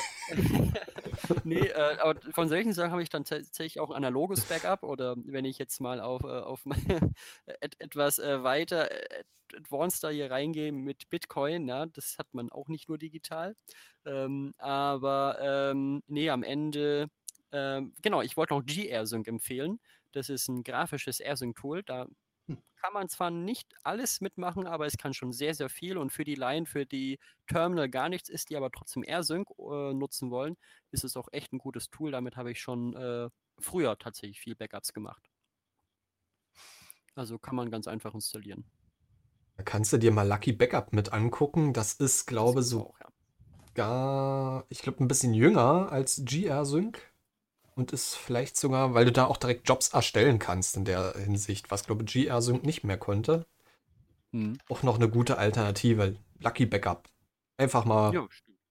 Nee, äh, aber von solchen Sachen habe ich dann tatsächlich auch ein analoges Backup oder wenn ich jetzt mal auf, äh, auf meine, [LAUGHS] et, etwas äh, weiter äh, advanced da hier reingehe mit Bitcoin, ja, das hat man auch nicht nur digital. Ähm, aber ähm, nee, am Ende, ähm, genau, ich wollte noch G-AirSync empfehlen. Das ist ein grafisches AirSync-Tool. Da kann man zwar nicht alles mitmachen, aber es kann schon sehr, sehr viel. Und für die Line, für die Terminal gar nichts ist, die aber trotzdem AirSync äh, nutzen wollen, ist es auch echt ein gutes Tool. Damit habe ich schon äh, früher tatsächlich viel Backups gemacht. Also kann man ganz einfach installieren. Da kannst du dir mal Lucky Backup mit angucken. Das ist, glaube ich, so ja. ich glaube, ein bisschen jünger als GR Sync und ist vielleicht sogar, weil du da auch direkt Jobs erstellen kannst in der Hinsicht, was glaube ich GR Sync nicht mehr konnte. Hm. Auch noch eine gute Alternative. Lucky Backup. Einfach mal ja,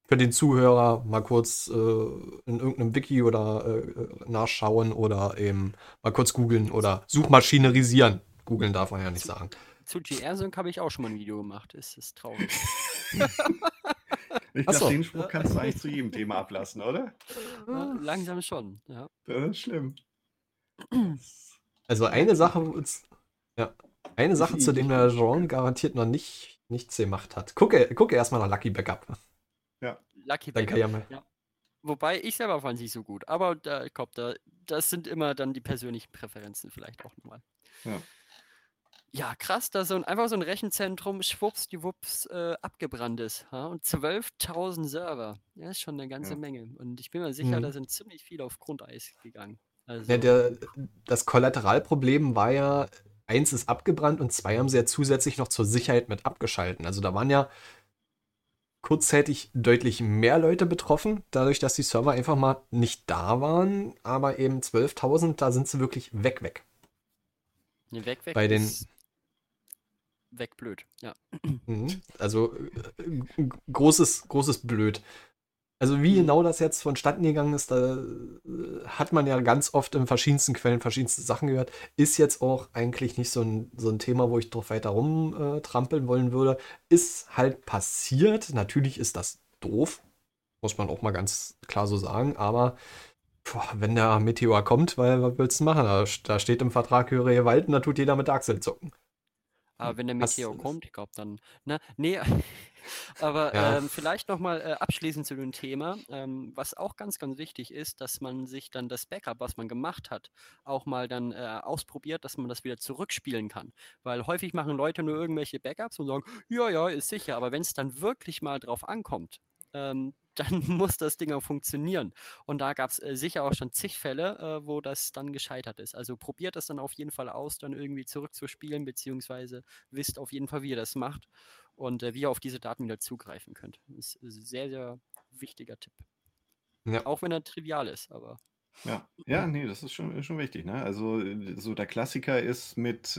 für den Zuhörer mal kurz äh, in irgendeinem Wiki oder äh, nachschauen oder eben mal kurz googeln oder Suchmaschinenisieren. Googeln darf man ja nicht sagen. Zu GR Sync habe ich auch schon mal ein Video gemacht. Es ist traurig. [LAUGHS] [LAUGHS] Ich glaube, so. den Spruch kannst du eigentlich zu jedem Thema ablassen, oder? Ja, langsam schon, ja. Das ist schlimm. Also eine Sache, ja, eine Sache, zu dem der [LAUGHS] Jean garantiert noch nicht, nichts gemacht hat. Gucke, gucke erstmal nach Lucky Backup. Ja. Lucky Backup. Ja ja. Wobei ich selber fand sie so gut. Aber da, glaube, da, das sind immer dann die persönlichen Präferenzen vielleicht auch nochmal. Ja. Ja, krass, dass so ein, einfach so ein Rechenzentrum schwuppsdiwupps äh, abgebrannt ist. Ja? Und 12.000 Server. Ja, ist schon eine ganze ja. Menge. Und ich bin mir sicher, mhm. da sind ziemlich viele auf Grundeis gegangen. Also, ja, der, das Kollateralproblem war ja, eins ist abgebrannt und zwei haben sie ja zusätzlich noch zur Sicherheit mit abgeschalten. Also da waren ja kurzzeitig deutlich mehr Leute betroffen, dadurch, dass die Server einfach mal nicht da waren. Aber eben 12.000, da sind sie wirklich weg, weg. Nee, weg, weg. Bei den, weg blöd, ja. Mhm. Also äh, großes, großes Blöd. Also wie mhm. genau das jetzt vonstatten gegangen ist, da äh, hat man ja ganz oft in verschiedensten Quellen verschiedenste Sachen gehört. Ist jetzt auch eigentlich nicht so ein, so ein Thema, wo ich drauf weiter rumtrampeln äh, wollen würde. Ist halt passiert. Natürlich ist das doof. Muss man auch mal ganz klar so sagen. Aber boah, wenn der Meteor kommt, weil was willst du machen? Da, da steht im Vertrag höhere Gewalt und da tut jeder mit der Achsel zucken. Aber wenn der Meteor kommt, ich glaube dann, na, nee, [LAUGHS] aber ja. ähm, vielleicht nochmal äh, abschließend zu dem Thema, ähm, was auch ganz, ganz wichtig ist, dass man sich dann das Backup, was man gemacht hat, auch mal dann äh, ausprobiert, dass man das wieder zurückspielen kann. Weil häufig machen Leute nur irgendwelche Backups und sagen, ja, ja, ist sicher, aber wenn es dann wirklich mal drauf ankommt, ähm, dann [LAUGHS] muss das Ding auch funktionieren. Und da gab es äh, sicher auch schon zig Fälle, äh, wo das dann gescheitert ist. Also probiert das dann auf jeden Fall aus, dann irgendwie zurückzuspielen, beziehungsweise wisst auf jeden Fall, wie ihr das macht und äh, wie ihr auf diese Daten wieder zugreifen könnt. Das ist ein sehr, sehr wichtiger Tipp. Ja. Auch wenn er trivial ist, aber. Ja, [CLEARS THROAT] ja, nee, das ist schon, schon wichtig. Ne? Also, äh, so der Klassiker ist mit.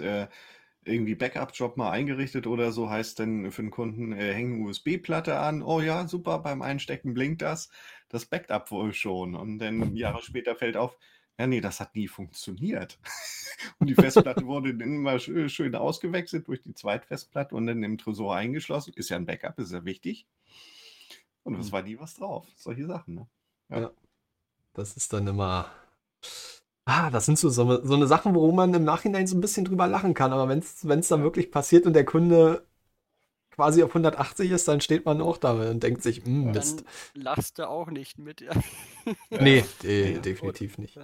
Irgendwie Backup-Job mal eingerichtet oder so, heißt denn für den Kunden, äh, hängen USB-Platte an, oh ja, super, beim Einstecken blinkt das, das Backup wohl schon. Und dann Jahre später fällt auf, ja, nee, das hat nie funktioniert. [LAUGHS] und die Festplatte wurde dann immer schön ausgewechselt durch die Zweitfestplatte und dann im Tresor eingeschlossen. Ist ja ein Backup, ist ja wichtig. Und es mhm. war nie was drauf. Solche Sachen, ne? Ja. ja. Das ist dann immer Ah, das sind so, so, so eine Sachen, wo man im Nachhinein so ein bisschen drüber lachen kann. Aber wenn es dann wirklich passiert und der Kunde quasi auf 180 ist, dann steht man auch da und denkt sich, hm, Mist. Dann lachst du auch nicht mit. Ja. nee, de definitiv nicht.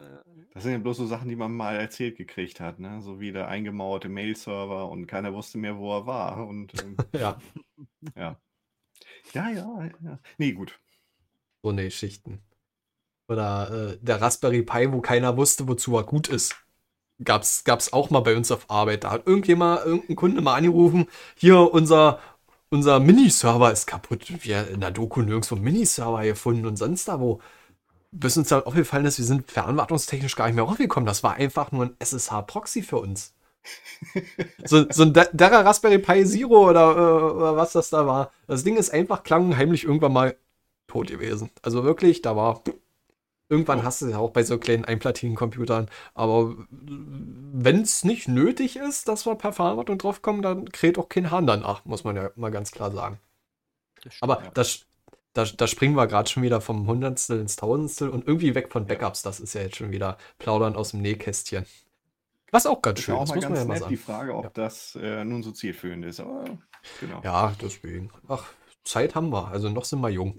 Das sind ja bloß so Sachen, die man mal erzählt gekriegt hat, ne? So wie der eingemauerte Mail-Server und keiner wusste mehr, wo er war. Und ähm, [LAUGHS] ja. ja. Ja, ja, ja. Nee, gut. So eine Geschichten. Oder äh, der Raspberry Pi, wo keiner wusste, wozu er gut ist. Gab's, gab's auch mal bei uns auf Arbeit. Da hat irgendjemand, irgendein Kunde mal angerufen, hier unser, unser Miniserver ist kaputt. Wir in der Doku nirgendwo Miniserver gefunden und sonst da wo. Bis uns dann aufgefallen ist, wir sind verantwortungstechnisch gar nicht mehr rausgekommen. Das war einfach nur ein SSH-Proxy für uns. so, so ein Derra Raspberry Pi Zero oder, äh, oder was das da war. Das Ding ist einfach klangheimlich irgendwann mal tot gewesen. Also wirklich, da war Irgendwann hast du es ja auch bei so kleinen Einplatinen-Computern. Aber wenn es nicht nötig ist, dass wir per Verarbeitung draufkommen, dann kräht auch kein Hahn danach, muss man ja mal ganz klar sagen. Das stimmt, aber ja. das, da, da springen wir gerade schon wieder vom Hundertstel ins Tausendstel und irgendwie weg von Backups. Das ist ja jetzt schon wieder Plaudern aus dem Nähkästchen. Was auch ganz schön ist. Auch mal ganz nett ja die Frage, ob ja. das äh, nun so zielführend ist. Aber, genau. Ja, deswegen. Ach, Zeit haben wir, also noch sind wir jung.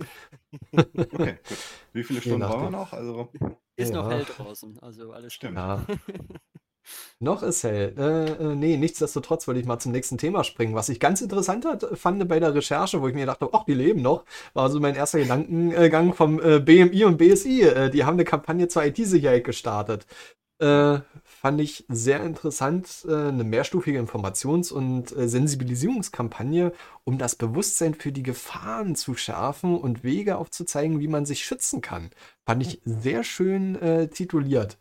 Okay, Wie viele Stunden brauchen wir noch? Also, ist ja. noch hell draußen, also alles stimmt. Ja. [LAUGHS] Noch ist hell. Äh, äh, nee, nichtsdestotrotz wollte ich mal zum nächsten Thema springen. Was ich ganz interessant hat, fand bei der Recherche, wo ich mir dachte, ach, die leben noch, war so mein erster Gedankengang vom äh, BMI und BSI. Äh, die haben eine Kampagne zur IT-Sicherheit gestartet. Äh, fand ich sehr interessant, äh, eine mehrstufige Informations- und äh, Sensibilisierungskampagne, um das Bewusstsein für die Gefahren zu schärfen und Wege aufzuzeigen, wie man sich schützen kann. Fand ich sehr schön äh, tituliert.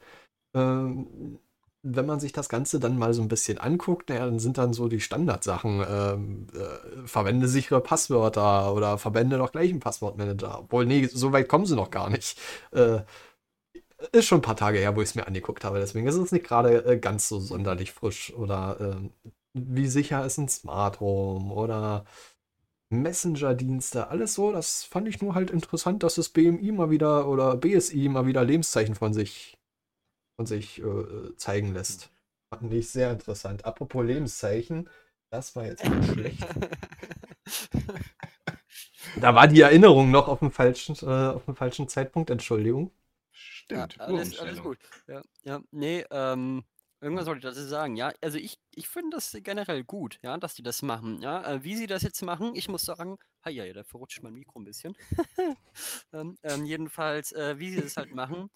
Ähm, wenn man sich das Ganze dann mal so ein bisschen anguckt, naja, dann sind dann so die Standardsachen, ähm, äh, verwende sichere Passwörter oder verwende doch gleich einen Passwortmanager. Obwohl, nee, so weit kommen sie noch gar nicht. Äh, ist schon ein paar Tage her, wo ich es mir angeguckt habe. Deswegen ist es nicht gerade äh, ganz so sonderlich frisch. Oder ähm, wie sicher ist ein Smart Home oder Messenger-Dienste, alles so. Das fand ich nur halt interessant, dass das BMI mal wieder oder BSI mal wieder Lebenszeichen von sich, von sich äh, zeigen lässt. Fand ich sehr interessant. Apropos Lebenszeichen, das war jetzt mal schlecht. [LAUGHS] da war die Erinnerung noch auf dem falschen, äh, auf dem falschen Zeitpunkt, Entschuldigung. Stimmt, ja, alles, alles gut. Ja, ja, nee, ähm, irgendwas wollte ich dazu sagen. Ja, also ich, ich finde das generell gut, ja, dass die das machen. Ja, äh, wie sie das jetzt machen, ich muss sagen, ja, ja, da verrutscht mein Mikro ein bisschen. [LAUGHS] ähm, ähm, jedenfalls, äh, wie sie das halt machen,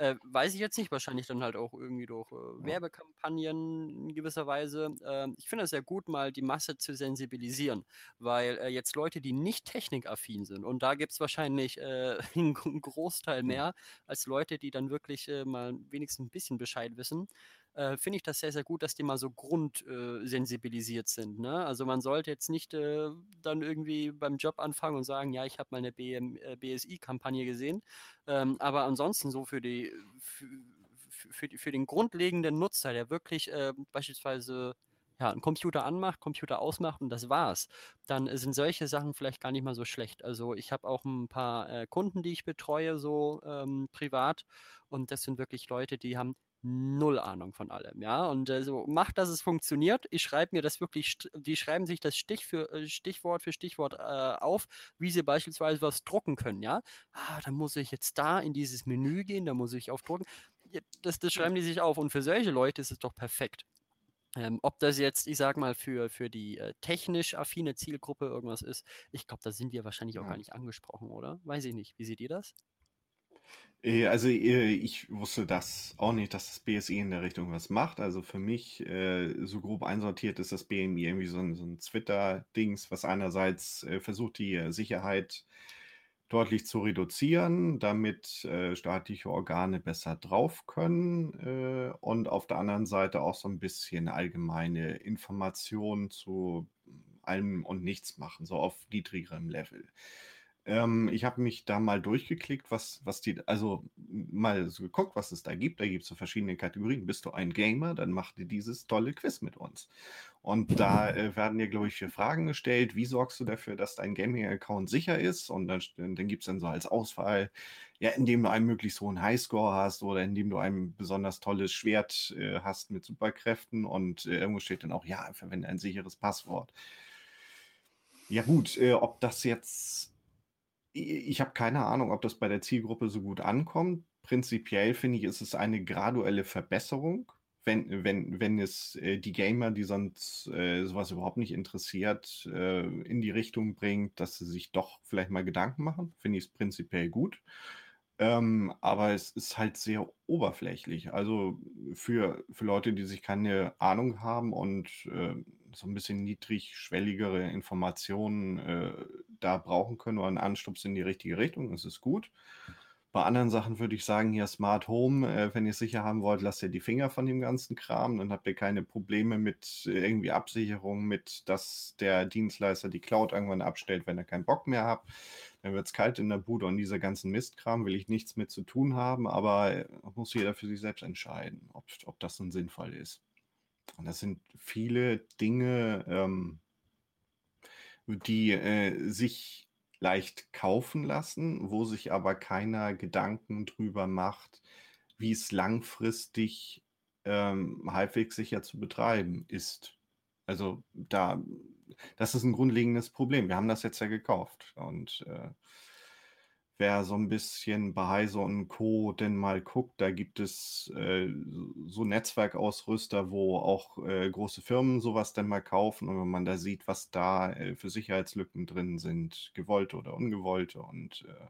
äh, weiß ich jetzt nicht, wahrscheinlich dann halt auch irgendwie durch äh, Werbekampagnen in gewisser Weise. Äh, ich finde es sehr gut, mal die Masse zu sensibilisieren, weil äh, jetzt Leute, die nicht technikaffin sind, und da gibt es wahrscheinlich äh, [LAUGHS] einen Großteil mehr als Leute, die dann wirklich äh, mal wenigstens ein bisschen Bescheid wissen, äh, finde ich das sehr, sehr gut, dass die mal so grundsensibilisiert äh, sind. Ne? Also man sollte jetzt nicht äh, dann irgendwie beim Job anfangen und sagen, ja, ich habe mal eine äh, BSI-Kampagne gesehen, ähm, aber ansonsten so für die für, für, für, den grundlegenden Nutzer, der wirklich äh, beispielsweise ja, einen Computer anmacht, Computer ausmacht und das war's, dann sind solche Sachen vielleicht gar nicht mal so schlecht. Also ich habe auch ein paar äh, Kunden, die ich betreue, so ähm, privat und das sind wirklich Leute, die haben null Ahnung von allem, ja. Und äh, so macht, dass es funktioniert. Ich schreibe mir das wirklich, die schreiben sich das Stich für, äh, Stichwort für Stichwort äh, auf, wie sie beispielsweise was drucken können, ja. Ah, dann muss ich jetzt da in dieses Menü gehen, da muss ich auf drucken. Das, das schreiben die sich auf. Und für solche Leute ist es doch perfekt. Ähm, ob das jetzt, ich sag mal, für, für die äh, technisch affine Zielgruppe irgendwas ist, ich glaube, da sind wir wahrscheinlich auch ja. gar nicht angesprochen, oder? Weiß ich nicht. Wie seht ihr das? Äh, also äh, ich wusste das auch nicht, dass das BSI in der Richtung was macht. Also für mich, äh, so grob einsortiert ist das BMI irgendwie so ein, so ein Twitter-Dings, was einerseits versucht, die Sicherheit deutlich zu reduzieren, damit staatliche Organe besser drauf können und auf der anderen Seite auch so ein bisschen allgemeine Informationen zu allem und nichts machen, so auf niedrigerem Level. Ähm, ich habe mich da mal durchgeklickt, was, was die, also mal so geguckt, was es da gibt. Da gibt es so verschiedene Kategorien. Bist du ein Gamer, dann mach dir dieses tolle Quiz mit uns. Und da [LAUGHS] äh, werden dir, glaube ich, vier Fragen gestellt. Wie sorgst du dafür, dass dein Gaming-Account sicher ist? Und dann, dann gibt es dann so als Auswahl, ja, indem du einen möglichst hohen Highscore hast oder indem du ein besonders tolles Schwert äh, hast mit Superkräften. Und äh, irgendwo steht dann auch, ja, verwende ein sicheres Passwort. Ja, gut, äh, ob das jetzt ich habe keine Ahnung, ob das bei der Zielgruppe so gut ankommt. Prinzipiell finde ich, ist es eine graduelle Verbesserung, wenn, wenn, wenn es äh, die Gamer, die sonst äh, sowas überhaupt nicht interessiert, äh, in die Richtung bringt, dass sie sich doch vielleicht mal Gedanken machen. Finde ich es prinzipiell gut. Ähm, aber es ist halt sehr oberflächlich. Also für, für Leute, die sich keine Ahnung haben und äh, so ein bisschen niedrigschwelligere Informationen äh, da brauchen können oder einen Anstups in die richtige Richtung, das ist gut. Bei anderen Sachen würde ich sagen, hier Smart Home, äh, wenn ihr es sicher haben wollt, lasst ihr die Finger von dem ganzen Kram, dann habt ihr keine Probleme mit äh, irgendwie Absicherung, mit dass der Dienstleister die Cloud irgendwann abstellt, wenn er keinen Bock mehr hat. Dann wird es kalt in der Bude und dieser ganzen Mistkram will ich nichts mit zu tun haben, aber äh, muss jeder für sich selbst entscheiden, ob, ob das ein sinnvoll ist. Und das sind viele Dinge, ähm, die äh, sich leicht kaufen lassen, wo sich aber keiner Gedanken drüber macht, wie es langfristig ähm, halbwegs sicher zu betreiben ist. Also da, das ist ein grundlegendes Problem. Wir haben das jetzt ja gekauft und äh, wer so ein bisschen bei Heise und Co. denn mal guckt, da gibt es äh, so Netzwerkausrüster, wo auch äh, große Firmen sowas denn mal kaufen. Und wenn man da sieht, was da äh, für Sicherheitslücken drin sind, gewollte oder ungewollte und, äh,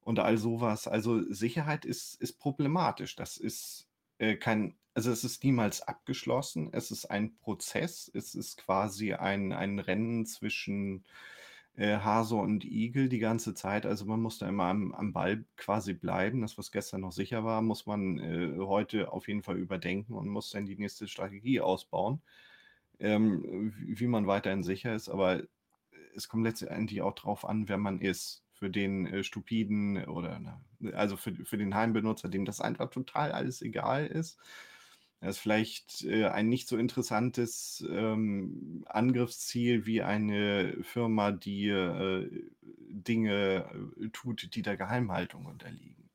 und all sowas. Also Sicherheit ist, ist problematisch. Das ist äh, kein, also es ist niemals abgeschlossen. Es ist ein Prozess. Es ist quasi ein, ein Rennen zwischen äh, Hase und Igel die ganze Zeit. Also man muss da immer am, am Ball quasi bleiben. Das, was gestern noch sicher war, muss man äh, heute auf jeden Fall überdenken und muss dann die nächste Strategie ausbauen, ähm, wie, man weiterhin sicher ist. Aber es kommt letztendlich auch darauf an, wer man ist. Für den äh, stupiden oder also für, für den Heimbenutzer, dem das einfach total alles egal ist das ist vielleicht äh, ein nicht so interessantes ähm, Angriffsziel wie eine Firma, die äh, Dinge äh, tut, die der Geheimhaltung unterliegen.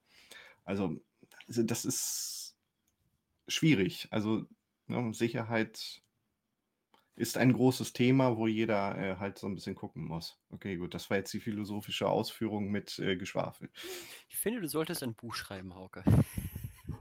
Also, also das ist schwierig. Also ne, Sicherheit ist ein großes Thema, wo jeder äh, halt so ein bisschen gucken muss. Okay, gut, das war jetzt die philosophische Ausführung mit äh, Geschwafel. Ich finde, du solltest ein Buch schreiben, Hauke.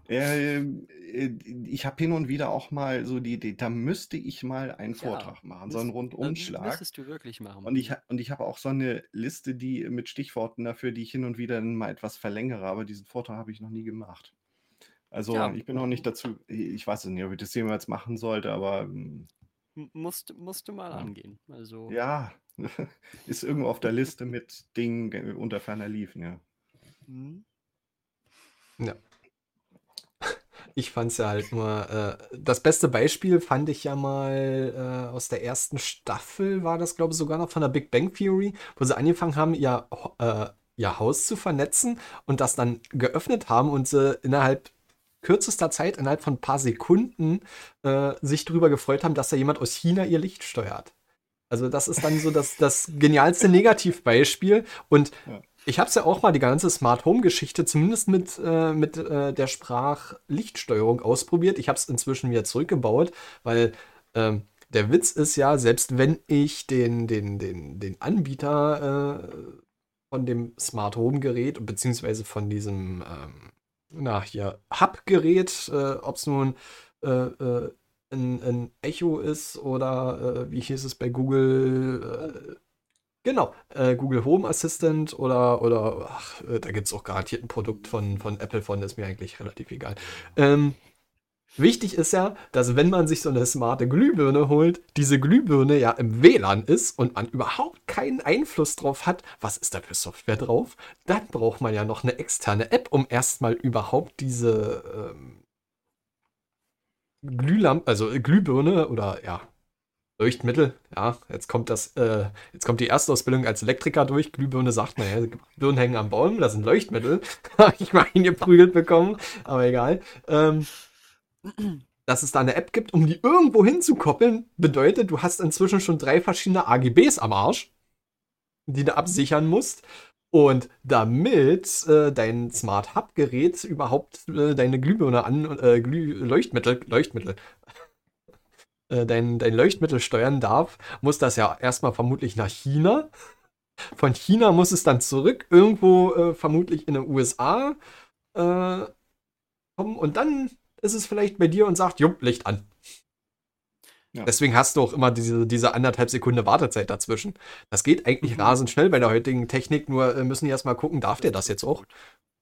Ähm, äh, ich habe hin und wieder auch mal so die Idee, da müsste ich mal einen Ja, Vortrag machen, so einen äh, Rundumschlag. müsstest du wirklich machen. Und ich, und ich habe auch so eine Liste, die mit Stichworten dafür, die ich hin und wieder dann mal etwas verlängere, aber diesen Vortrag habe ich noch nie gemacht. Also Ja, ich bin noch nicht dazu, ich weiß es nicht, ob ich das jemals machen sollte, aber mm, m- musst, musst du mal ja, angehen. Also, ja, [LAUGHS] ist irgendwo auf der Liste mit Dingen äh, unter ferner liefen, ja. hm, Ja. Ich fand es ja halt nur, äh, das beste Beispiel fand ich ja mal äh, aus der ersten Staffel, war das, glaube ich, sogar noch von der Big Bang Theory, wo sie angefangen haben, ihr, äh, ihr Haus zu vernetzen und das dann geöffnet haben und sie innerhalb kürzester Zeit, innerhalb von ein paar Sekunden, äh, sich darüber gefreut haben, dass da jemand aus China ihr Licht steuert. Also das ist dann so das, das genialste Negativbeispiel. Und Ja. Ich habe es ja auch mal die ganze Smart Home Geschichte zumindest mit, äh, mit äh, der Sprachlichtsteuerung ausprobiert. Ich habe es inzwischen wieder zurückgebaut, weil ähm, der Witz ist ja, selbst wenn ich den, den, den, den Anbieter äh, von dem Smart Home Gerät beziehungsweise von diesem ähm, na hier Hub-Gerät, äh, ob es nun äh, äh, ein, ein Echo ist oder wie hieß es bei Google, genau, äh, Google Home Assistant oder, oder ach, äh, da gibt es auch garantiert ein Produkt von, von Apple von, ist mir eigentlich relativ egal. Ähm, wichtig ist ja, dass wenn man sich so eine smarte Glühbirne holt, diese Glühbirne ja im WLAN ist und man überhaupt keinen Einfluss drauf hat, was ist da für Software drauf, dann braucht man ja noch eine externe App, um erstmal überhaupt diese ähm, Glühlampe, also Glühbirne oder ja, Leuchtmittel, ja, jetzt kommt das, äh, jetzt kommt die Erstausbildung als Elektriker durch. Glühbirne sagt, naja, Birnen hängen am Baum, das sind Leuchtmittel. [LAUGHS] Habe ich mal hingeprügelt bekommen, aber egal. Ähm, dass es da eine App gibt, um die irgendwo hinzukoppeln, bedeutet, du hast inzwischen schon drei verschiedene AGBs am Arsch, die du absichern musst. Und damit äh, dein Smart Hub Gerät überhaupt äh, deine Glühbirne an äh, Glüh Leuchtmittel Leuchtmittel äh, dein, dein Leuchtmittel steuern darf, muss das ja erstmal vermutlich nach China. Von China muss es dann zurück, irgendwo äh, vermutlich in den USA äh, kommen und dann ist es vielleicht bei dir und sagt, jupp, Licht an. Ja. Deswegen hast du auch immer diese, diese anderthalb Sekunde Wartezeit dazwischen. Das geht eigentlich Mhm. rasend schnell bei der heutigen Technik, nur äh, müssen die erstmal gucken, darf der das jetzt auch?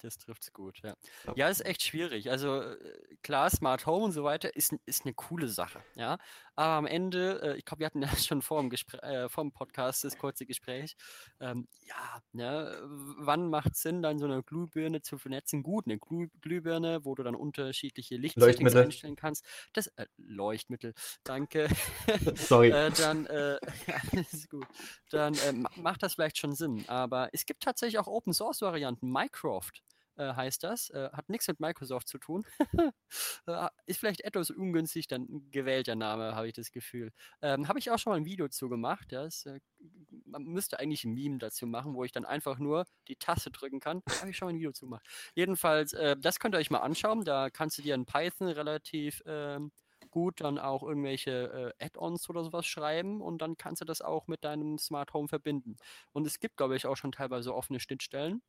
Das trifft's gut, ja. Ja. Ist echt schwierig. Also äh, klar, Smart Home und so weiter ist, ist eine coole Sache, ja. Aber am Ende, äh, ich glaube, wir hatten [LAUGHS] ja schon vor dem, äh, vor dem Podcast das kurze Gespräch. Ähm, ja, ne, wann macht es Sinn, dann so eine Glühbirne zu vernetzen? Gut, eine Glüh Glühbirne, wo du dann unterschiedliche Lichtsettings einstellen kannst. Das äh, Leuchtmittel, danke. [LAUGHS] Sorry. äh, dann, äh, ja, [LAUGHS] ist gut. Dann äh, ma- macht das vielleicht schon Sinn. Aber es gibt tatsächlich auch Open Source Varianten. Mycroft äh, heißt das. Äh, hat nichts mit Microsoft zu tun. [LAUGHS] äh, ist vielleicht etwas ungünstig dann gewählter Name, habe ich das Gefühl. Ähm, habe ich auch schon mal ein Video zu gemacht. Ja, es, äh, man müsste eigentlich ein Meme dazu machen, wo ich dann einfach nur die Taste drücken kann. Habe ich schon mal ein Video zu gemacht. Jedenfalls, äh, das könnt ihr euch mal anschauen. Da kannst du dir in Python relativ ähm, gut dann auch irgendwelche äh, Add-ons oder sowas schreiben und dann kannst du das auch mit deinem Smart Home verbinden. Und es gibt, glaube ich, auch schon teilweise offene Schnittstellen.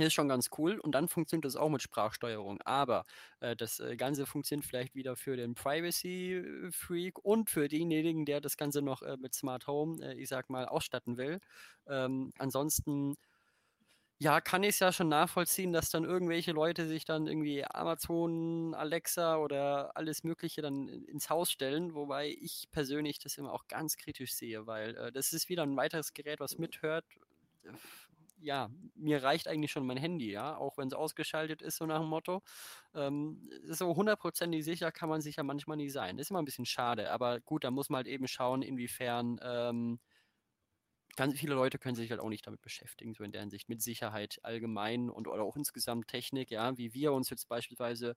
Ist schon ganz cool und dann funktioniert das auch mit Sprachsteuerung. Aber äh, das äh, Ganze funktioniert vielleicht wieder für den Privacy-Freak und für denjenigen, der das Ganze noch äh, mit Smart Home, äh, ich sag mal, ausstatten will. Ähm, ansonsten ja, kann ich es ja schon nachvollziehen, dass dann irgendwelche Leute sich dann irgendwie Amazon, Alexa oder alles Mögliche dann ins Haus stellen, wobei ich persönlich das immer auch ganz kritisch sehe, weil äh, das ist wieder ein weiteres Gerät, was mithört. Ja, mir reicht eigentlich schon mein Handy, ja, auch wenn es ausgeschaltet ist, so nach dem Motto. Ähm, so hundertprozentig sicher kann man sich ja manchmal nie sein. Das ist immer ein bisschen schade, aber gut, da muss man halt eben schauen, inwiefern ähm, ganz viele Leute können sich halt auch nicht damit beschäftigen, so in der Hinsicht mit Sicherheit allgemein und oder auch insgesamt Technik, ja, wie wir uns jetzt beispielsweise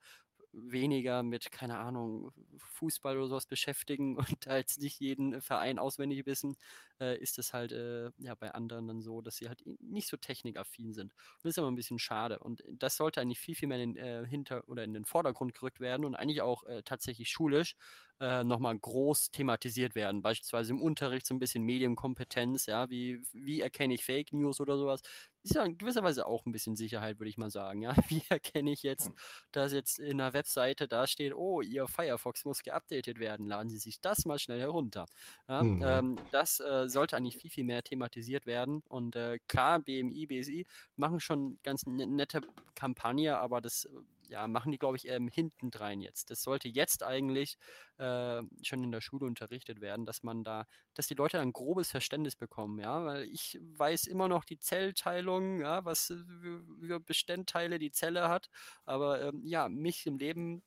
weniger mit, keine Ahnung, Fußball oder sowas beschäftigen [LAUGHS] und als nicht jeden Verein auswendig wissen, äh, ist es halt äh, ja bei anderen dann so, dass sie halt nicht so technikaffin sind. Und das ist aber ein bisschen schade. Und das sollte eigentlich viel, viel mehr in den äh, Hinter- oder in den Vordergrund gerückt werden und eigentlich auch äh, tatsächlich schulisch äh, nochmal groß thematisiert werden. Beispielsweise im Unterricht so ein bisschen Medienkompetenz, ja, wie, wie erkenne ich Fake News oder sowas. Ist ja in gewisser Weise auch ein bisschen Sicherheit, würde ich mal sagen. Ja? [LAUGHS] Wie erkenne ich jetzt, dass jetzt in einer Webseite da steht, oh, Ihr Firefox muss geupdatet werden, laden Sie sich das mal schnell herunter. Ja? Mhm. Ähm, das äh, sollte eigentlich viel, viel mehr thematisiert werden. Und äh, klar, BMI, BSI machen schon ganz ne-, nette Kampagne, aber das ja, machen die, glaube ich, eher im Hintendrein jetzt. Das sollte jetzt eigentlich äh, schon in der Schule unterrichtet werden, dass man da, dass die Leute ein grobes Verständnis bekommen, ja, weil ich weiß immer noch die Zellteilung, ja, was für Bestandteile die Zelle hat, aber ähm, ja, mich im Leben,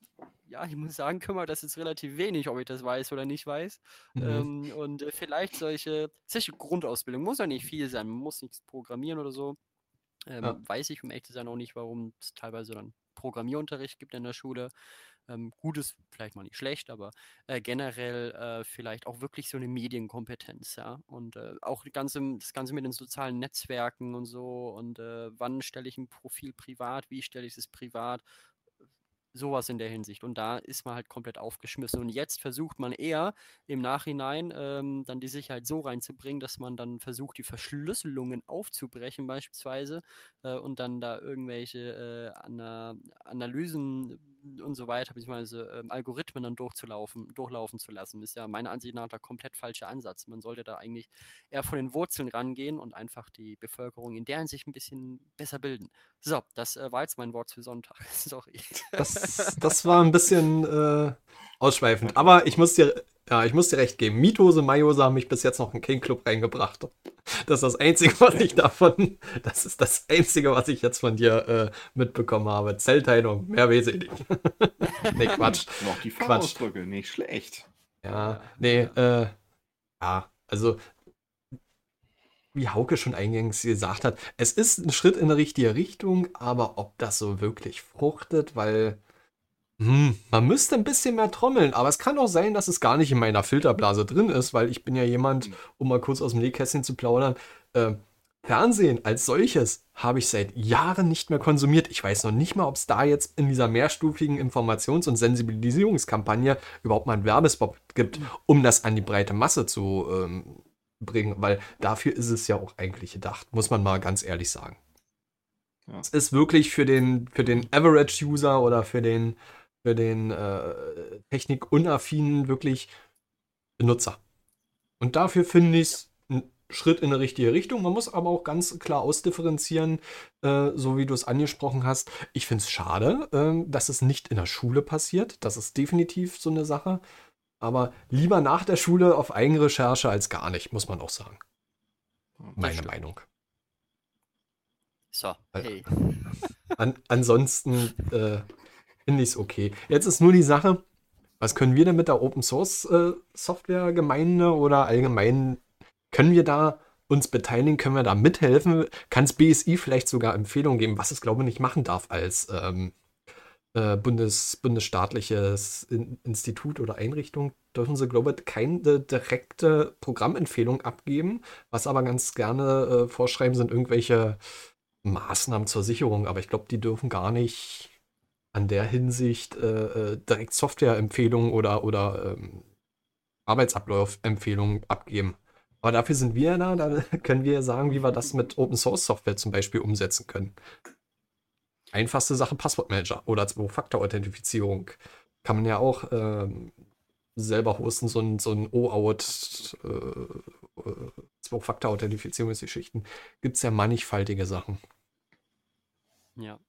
ja, ich muss sagen, kümmert das jetzt relativ wenig, ob ich das weiß oder nicht weiß. Mhm. Ähm, und äh, vielleicht solche, solche Grundausbildung muss ja nicht viel sein, man muss nichts programmieren oder so. Ähm, ja. Weiß ich, um echt zu sein, auch nicht, warum es teilweise dann Programmierunterricht gibt in der Schule. Ähm, gut vielleicht mal nicht schlecht, aber äh, generell äh, vielleicht auch wirklich so eine Medienkompetenz, ja. Und äh, auch das Ganze, das Ganze mit den sozialen Netzwerken und so und äh, wann stelle ich ein Profil privat, wie stelle ich es privat, sowas in der Hinsicht. Und da ist man halt komplett aufgeschmissen. Und jetzt versucht man eher im Nachhinein ähm, dann die Sicherheit so reinzubringen, dass man dann versucht, die Verschlüsselungen aufzubrechen beispielsweise äh, und dann da irgendwelche äh, Ana Analysen und so weiter, beziehungsweise ähm, Algorithmen dann durchzulaufen, durchlaufen zu lassen, ist ja meiner Ansicht nach der komplett falsche Ansatz. Man sollte da eigentlich eher von den Wurzeln rangehen und einfach die Bevölkerung in deren sich ein bisschen besser bilden. So, das äh, war jetzt mein Wort für Sonntag. [LAUGHS] Sorry. Das, das war ein bisschen äh, ausschweifend, aber ich muss dir ja, ich muss dir recht geben. Mietose, Majose haben mich bis jetzt noch in keinen Club reingebracht. Das ist das Einzige, was ich davon, das ist das Einzige, was ich jetzt von dir äh, mitbekommen habe. Zellteilung, mehr weiß ich nicht. [LAUGHS] nee, Quatsch. noch die Fachausdrücke, nicht schlecht. Ja, nee, äh, ja, also wie Hauke schon eingangs gesagt hat, es ist ein Schritt in die richtige Richtung, aber ob das so wirklich fruchtet, weil hm, man müsste ein bisschen mehr trommeln, aber es kann auch sein, dass es gar nicht in meiner Filterblase drin ist, weil ich bin ja jemand, hm. um mal kurz aus dem Nähkästchen zu plaudern, äh, Fernsehen als solches habe ich seit Jahren nicht mehr konsumiert. Ich weiß noch nicht mal, ob es da jetzt in dieser mehrstufigen Informations- und Sensibilisierungskampagne überhaupt mal einen Werbespot gibt, hm. um das an die breite Masse zu ähm, bringen, weil dafür ist es ja auch eigentlich gedacht, muss man mal ganz ehrlich sagen. Ja. Es ist wirklich für den, für den Average-User oder für den für den äh, technikunaffinen wirklich Benutzer. Und dafür finde ich es ein Schritt in eine richtige Richtung. Man muss aber auch ganz klar ausdifferenzieren, äh, so wie du es angesprochen hast. Ich finde es schade, äh, dass es nicht in der Schule passiert. Das ist definitiv so eine Sache. Aber lieber nach der Schule auf Eigenrecherche als gar nicht, muss man auch sagen. Meine Meinung. So, hey. An, ansonsten äh, finde ich es okay. Jetzt ist nur die Sache, was können wir denn mit der Open Source äh, Software Gemeinde oder allgemein, können wir da uns beteiligen, können wir da mithelfen? Kann es BSI vielleicht sogar Empfehlungen geben, was es glaube ich nicht machen darf als ähm, äh, Bundes, bundesstaatliches Institut oder Einrichtung? Dürfen sie, glaube ich, keine direkte Programmempfehlung abgeben. Was aber ganz gerne äh, vorschreiben, sind irgendwelche Maßnahmen zur Sicherung. Aber ich glaube, die dürfen gar nicht an der Hinsicht äh, äh direkt Softwareempfehlungen oder, oder ähm, Arbeitsablaufempfehlungen abgeben. Aber dafür sind wir da, da [LAUGHS] können wir sagen, wie wir das mit Open Source Software zum Beispiel umsetzen können. Einfachste Sache Passwortmanager oder Zwei-Faktor-Authentifizierung. Kann man ja auch ähm, selber hosten, so ein, so ein OAuth, äh, äh, Zwei-Faktor-Authentifizierungsgeschichten. Gibt es ja mannigfaltige Sachen. Ja.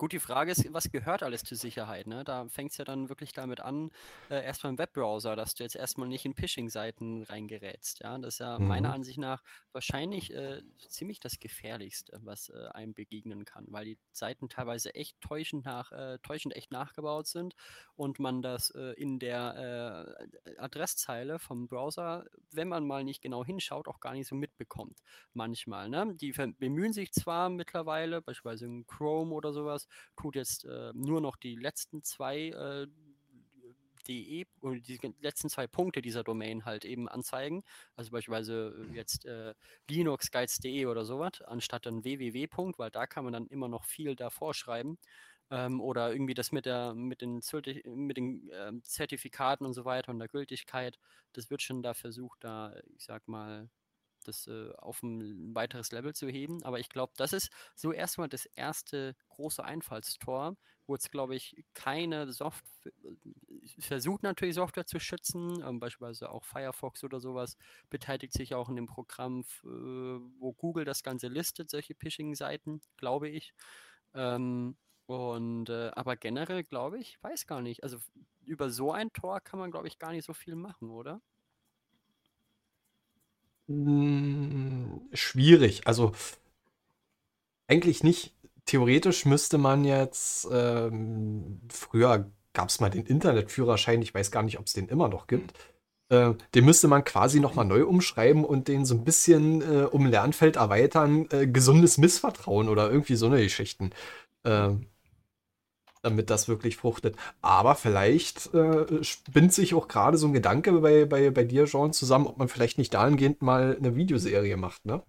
Gut, die Frage ist, was gehört alles zur Sicherheit? Ne? Da fängt es ja dann wirklich damit an, äh, erstmal im Webbrowser, dass du jetzt erstmal nicht in Phishing-Seiten reingerätst. Ja? Das ist ja mhm. meiner Ansicht nach wahrscheinlich äh, ziemlich das Gefährlichste, was äh, einem begegnen kann, weil die Seiten teilweise echt täuschend, nach, äh, täuschend echt nachgebaut sind und man das äh, in der äh, Adresszeile vom Browser, wenn man mal nicht genau hinschaut, auch gar nicht so mitbekommt. Manchmal. Ne? Die bemühen sich zwar mittlerweile, beispielsweise in Chrome oder sowas, tut jetzt äh, nur noch die letzten zwei äh, DE oder die letzten zwei Punkte dieser Domain halt eben anzeigen. Also beispielsweise äh, jetzt äh, linuxguides.de oder sowas, anstatt dann www. weil da kann man dann immer noch viel davor schreiben. Ähm, oder irgendwie das mit, der, mit den, mit den äh, Zertifikaten und so weiter und der Gültigkeit, das wird schon da versucht, da, ich sag mal, das äh, auf ein weiteres Level zu heben. Aber ich glaube, das ist so erstmal das erste große Einfallstor, wo jetzt, glaube ich, keine Software, äh, versucht natürlich Software zu schützen, ähm, beispielsweise auch Firefox oder sowas, beteiligt sich auch in dem Programm, äh, wo Google das Ganze listet, solche Phishing-Seiten, glaube ich. Ähm, und äh, aber generell glaube ich, weiß gar nicht. Also über so ein Tor kann man, glaube ich, gar nicht so viel machen, oder? Hm, schwierig. Also eigentlich nicht. Theoretisch müsste man jetzt, ähm, früher gab es mal den Internetführerschein, ich weiß gar nicht, ob es den immer noch gibt. Äh, den müsste man quasi nochmal neu umschreiben und den so ein bisschen äh, um Lernfeld erweitern, äh, gesundes Missvertrauen oder irgendwie so eine Geschichten. Ähm, damit das wirklich fruchtet. Aber vielleicht äh, spinnt sich auch gerade so ein Gedanke bei, bei, bei dir, Jean, zusammen, ob man vielleicht nicht dahingehend mal eine Videoserie macht, ne?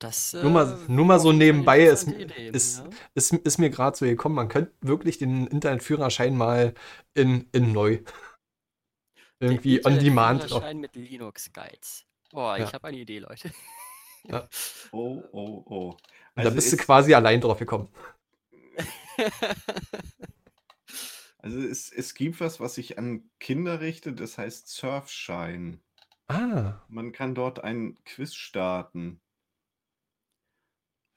Das, äh, nur, mal, nur mal so nebenbei ist, Ideen, ist, ja? ist, ist, ist, mir gerade so gekommen, man könnte wirklich den Internetführerschein mal in, in neu [LAUGHS] irgendwie on demand. Führerschein mit Linux Guides. Boah, ja. ich habe eine Idee, Leute. Ja. Oh, oh, oh. Also da bist du quasi allein drauf gekommen. [LAUGHS] Also es, es gibt was, was sich an Kinder richtet, das heißt Surfschein. Ah. Man kann dort ein Quiz starten.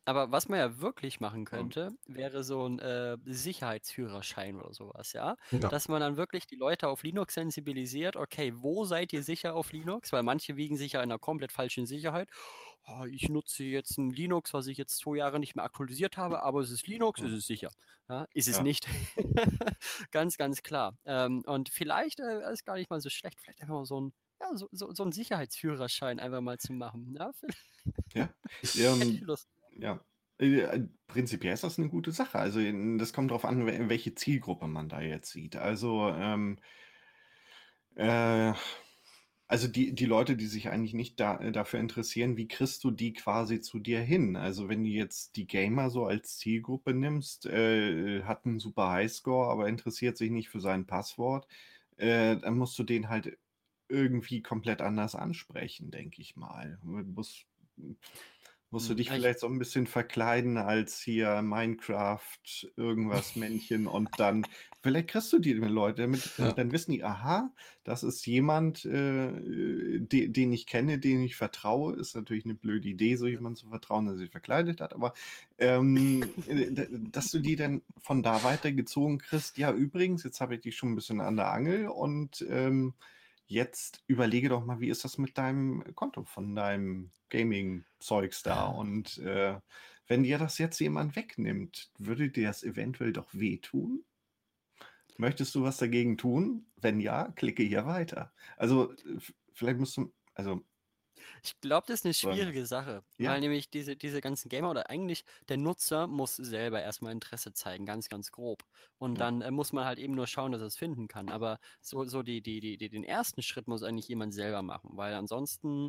Aber was man ja wirklich machen könnte, wäre so ein äh, Sicherheitsführerschein oder sowas, ja? Ja. Dass man dann wirklich die Leute auf Linux sensibilisiert. Okay, wo seid ihr sicher auf Linux? Weil manche wiegen sich ja in einer komplett falschen Sicherheit. Oh, ich nutze jetzt ein Linux, was ich jetzt zwei Jahre nicht mehr aktualisiert habe, aber es ist Linux, es ist sicher. Ja, ist es Ja. nicht. [LAUGHS] ganz, ganz klar. Ähm, und vielleicht äh, ist gar nicht mal so schlecht, vielleicht einfach mal so ein, ja, so, so, so ein Sicherheitsführerschein einfach mal zu machen. Ja, Ja. [LAUGHS] Ähm. Ja. Äh, prinzipiell ist das eine gute Sache. Also das kommt darauf an, welche Zielgruppe man da jetzt sieht. Also ähm, äh, also die, die Leute, die sich eigentlich nicht da, äh, dafür interessieren, wie kriegst du die quasi zu dir hin? Also wenn du jetzt die Gamer so als Zielgruppe nimmst, äh, hat einen super Highscore, aber interessiert sich nicht für sein Passwort, äh, dann musst du den halt irgendwie komplett anders ansprechen, denke ich mal. Du musst, Musst du Hm, dich ich vielleicht so ein bisschen verkleiden als hier Minecraft irgendwas Männchen und dann vielleicht kriegst du die Leute, damit Ja. dann wissen die: „Aha, das ist jemand, äh, de den ich kenne, dem ich vertraue.“ Ist natürlich eine blöde Idee, so jemandem zu vertrauen, der sich verkleidet hat, aber, ähm, äh, dass du die dann von da weitergezogen kriegst: „Ja, übrigens, jetzt habe ich dich schon ein bisschen an der Angel und, ähm, jetzt überlege doch mal, wie ist das mit deinem Konto von deinem Gaming-Zeugs da? Und äh, wenn dir das jetzt jemand wegnimmt, würde dir das eventuell doch wehtun? Möchtest du was dagegen tun? Wenn ja, klicke hier weiter. Also, vielleicht musst du, also Ich glaube, das ist eine schwierige Sache, Ja. weil nämlich diese, diese ganzen Gamer oder eigentlich der Nutzer muss selber erstmal Interesse zeigen, ganz, ganz grob. Und Ja. dann äh, muss man halt eben nur schauen, dass er es finden kann. Aber so, so die, die, die, die, den ersten Schritt muss eigentlich jemand selber machen, weil ansonsten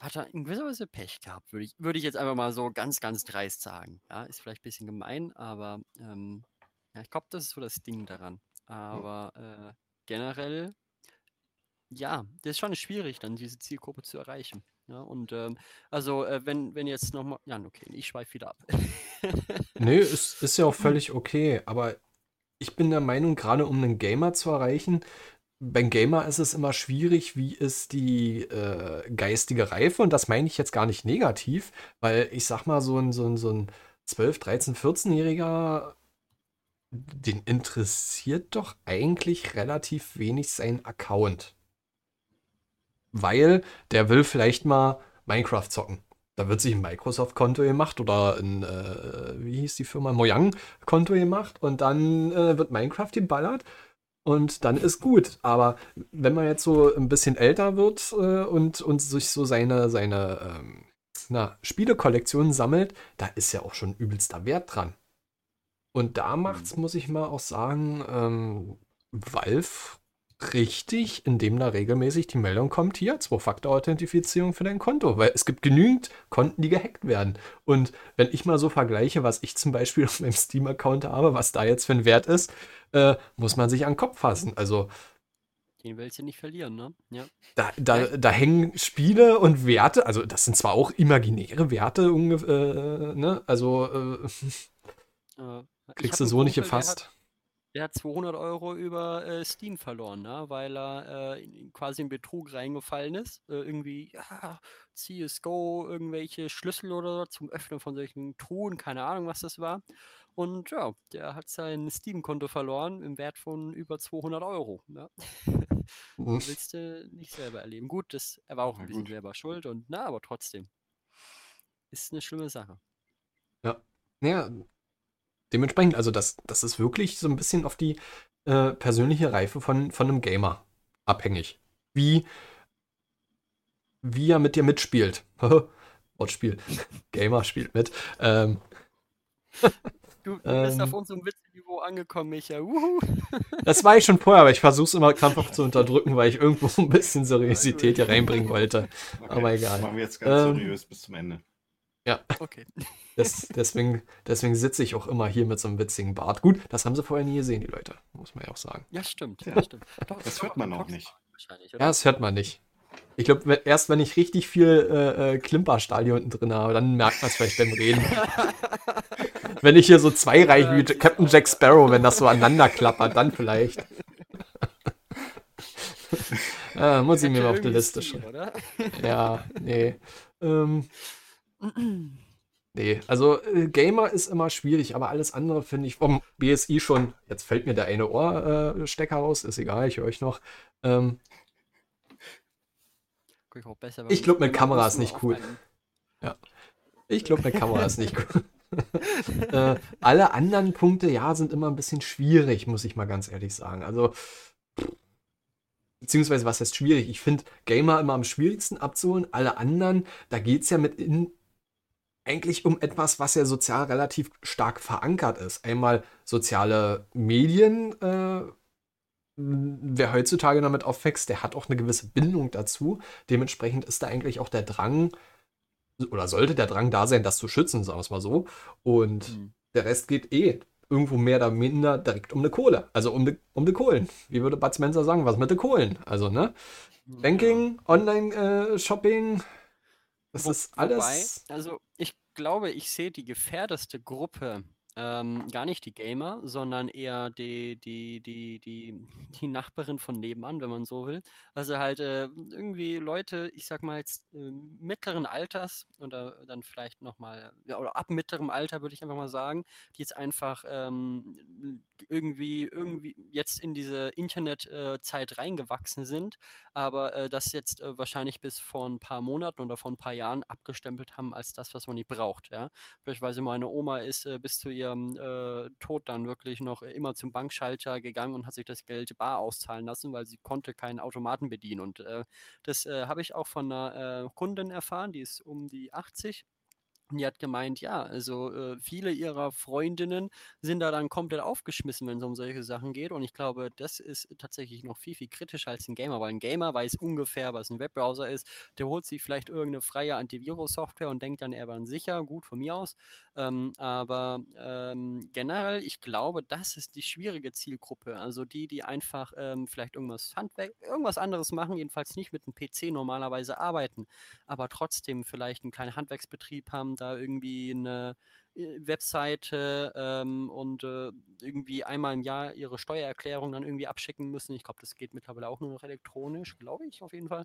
hat er in gewisser Weise Pech gehabt, würde ich, würde ich jetzt einfach mal so ganz, ganz dreist sagen. Ja, ist vielleicht ein bisschen gemein, aber ähm, ja, ich glaube, das ist so das Ding daran. Aber äh, generell, ja, das ist schon schwierig, dann diese Zielgruppe zu erreichen. Ja, und ähm, also, äh, wenn, wenn jetzt nochmal, ja, okay, ich schweife wieder ab. Nee, [LAUGHS] ist, ist ja auch völlig okay, aber ich bin der Meinung, gerade um einen Gamer zu erreichen, beim Gamer ist es immer schwierig, wie ist die äh, geistige Reife und das meine ich jetzt gar nicht negativ, weil ich sag mal, so ein, so ein, so ein 12, 13, 14-Jähriger, den interessiert doch eigentlich relativ wenig sein Account. Weil der will vielleicht mal Minecraft zocken. Da wird sich ein Microsoft-Konto gemacht oder ein, äh, wie hieß die Firma, Mojang-Konto gemacht und dann äh, wird Minecraft geballert und dann ist gut. Aber wenn man jetzt so ein bisschen älter wird äh, und, und sich so seine, seine ähm, na, Spielekollektion sammelt, da ist ja auch schon übelster Wert dran. Und da macht's, muss ich mal auch sagen, ähm, Valve richtig, indem da regelmäßig die Meldung kommt, hier, Zwei-Faktor-Authentifizierung für dein Konto, weil es gibt genügend Konten, die gehackt werden. Und wenn ich mal so vergleiche, was ich zum Beispiel [LAUGHS] auf meinem Steam-Account habe, was da jetzt für ein Wert ist, äh, muss man sich an den Kopf fassen. Also Den willst du nicht verlieren, ne? Ja. da, da, da hängen Spiele und Werte, also das sind zwar auch imaginäre Werte, äh, ne? Also äh, [LAUGHS] Äh, kriegst du so nicht Kumpel, gefasst. Der hat 200 Euro über äh, Steam verloren, ne? weil er äh, in- quasi in Betrug reingefallen ist. Äh, irgendwie, ja, CSGO, irgendwelche Schlüssel oder so zum Öffnen von solchen Truhen, keine Ahnung, was das war. Und ja, der hat sein Steam-Konto verloren im Wert von über 200 Euro. Ne? [LAUGHS] Willst du nicht selber erleben. Gut, das, er war auch ein bisschen selber schuld und na, aber trotzdem. Ist eine schlimme Sache. Naja, dementsprechend, also das, das ist wirklich so ein bisschen auf die äh, persönliche Reife von, von einem Gamer abhängig. Wie, wie er mit dir mitspielt. [LAUGHS] Wortspiel. Gamer spielt mit. Ähm, Du, du [LAUGHS] bist auf Ähm. unserem Witzniveau angekommen, Micha. [LAUGHS] Das war ich schon vorher, aber ich versuche es immer krampfhaft zu unterdrücken, weil ich irgendwo ein bisschen Seriosität hier reinbringen wollte. Okay, Aber egal. Das machen wir jetzt ganz Ähm, seriös bis zum Ende. Okay. Das, deswegen deswegen sitze ich auch immer hier mit so einem witzigen Bart. Gut, das haben sie vorher nie gesehen, die Leute. Muss man ja auch sagen. Ja, stimmt. Ja. Ja, stimmt. Doch, Das hört man auch nicht. Wahrscheinlich, Ja, das hört man nicht. Ich glaube, erst wenn ich richtig viel äh, äh, Klimperstahl hier unten drin habe, dann merkt man es vielleicht beim Reden. [LAUGHS] wenn ich hier so zwei reiche wie Captain Jack Sparrow, wenn das so aneinander klappert, dann vielleicht. [LAUGHS] ah, muss ich mir mal auf die Liste schreiben. oder? Ja, nee. Ähm, [CLEARS THROAT] nee, also äh, Gamer ist immer schwierig, aber alles andere finde ich vom BSI schon. Jetzt fällt mir der eine Ohrstecker äh, raus, ist egal, ich höre euch noch. Ähm, ich Ich wenn- glaub, mit wenn man Kamera ist nicht cool. einen- Ich glaube, [LAUGHS] eine Kamera ist nicht gut. äh, alle anderen Punkte, ja, sind immer ein bisschen schwierig, muss ich mal ganz ehrlich sagen. Also, beziehungsweise, was heißt schwierig? Ich finde Gamer immer am schwierigsten abzuholen. Alle anderen, da geht es ja mit in, eigentlich um etwas, was ja sozial relativ stark verankert ist. Einmal soziale Medien. Äh, wer heutzutage damit aufwächst, der hat auch eine gewisse Bindung dazu. Dementsprechend ist da eigentlich auch der Drang, oder sollte der Drang da sein, das zu schützen, sagen wir es mal so. Und Hm. der Rest geht eh irgendwo mehr oder minder direkt um eine Kohle. Also um die, um die Kohlen. Wie würde Bud Spencer sagen, was mit den Kohlen? Also, ne? Banking, Online-Shopping, das Wo- ist alles. Wobei, also ich glaube, ich sehe die gefährdeste Gruppe ähm, gar nicht die Gamer, sondern eher die, die, die, die, die Nachbarin von nebenan, wenn man so will. Also halt äh, irgendwie Leute, ich sag mal jetzt äh, mittleren Alters oder dann vielleicht nochmal, ja, oder ab mittlerem Alter würde ich einfach mal sagen, die jetzt einfach ähm, irgendwie, irgendwie jetzt in diese Internetzeit reingewachsen sind aber äh, das jetzt äh, wahrscheinlich bis vor ein paar Monaten oder vor ein paar Jahren abgestempelt haben als das, was man nicht braucht. Ja? Beispielsweise meine Oma ist äh, bis zu ihrem äh, Tod dann wirklich noch immer zum Bankschalter gegangen und hat sich das Geld bar auszahlen lassen, weil sie konnte keinen Automaten bedienen. Und äh, das äh, habe ich auch von einer äh, Kundin erfahren, die ist um die 80 Und die hat gemeint, ja, also äh, viele ihrer Freundinnen sind da dann komplett aufgeschmissen, wenn es um solche Sachen geht. Und ich glaube, das ist tatsächlich noch viel, viel kritischer als ein Gamer, weil ein Gamer weiß ungefähr, was ein Webbrowser ist. Der holt sich vielleicht irgendeine freie Antivirus-Software und denkt dann, er war sicher, gut von mir aus. Ähm, aber ähm, generell, ich glaube, das ist die schwierige Zielgruppe. Also die, die einfach ähm, vielleicht irgendwas Handwerk, irgendwas anderes machen, jedenfalls nicht mit einem PC normalerweise arbeiten, aber trotzdem vielleicht einen kleinen Handwerksbetrieb haben, da irgendwie eine äh, Webseite ähm, und äh, irgendwie einmal im Jahr ihre Steuererklärung dann irgendwie abschicken müssen. Ich glaube, das geht mittlerweile auch nur noch elektronisch, glaube ich auf jeden Fall.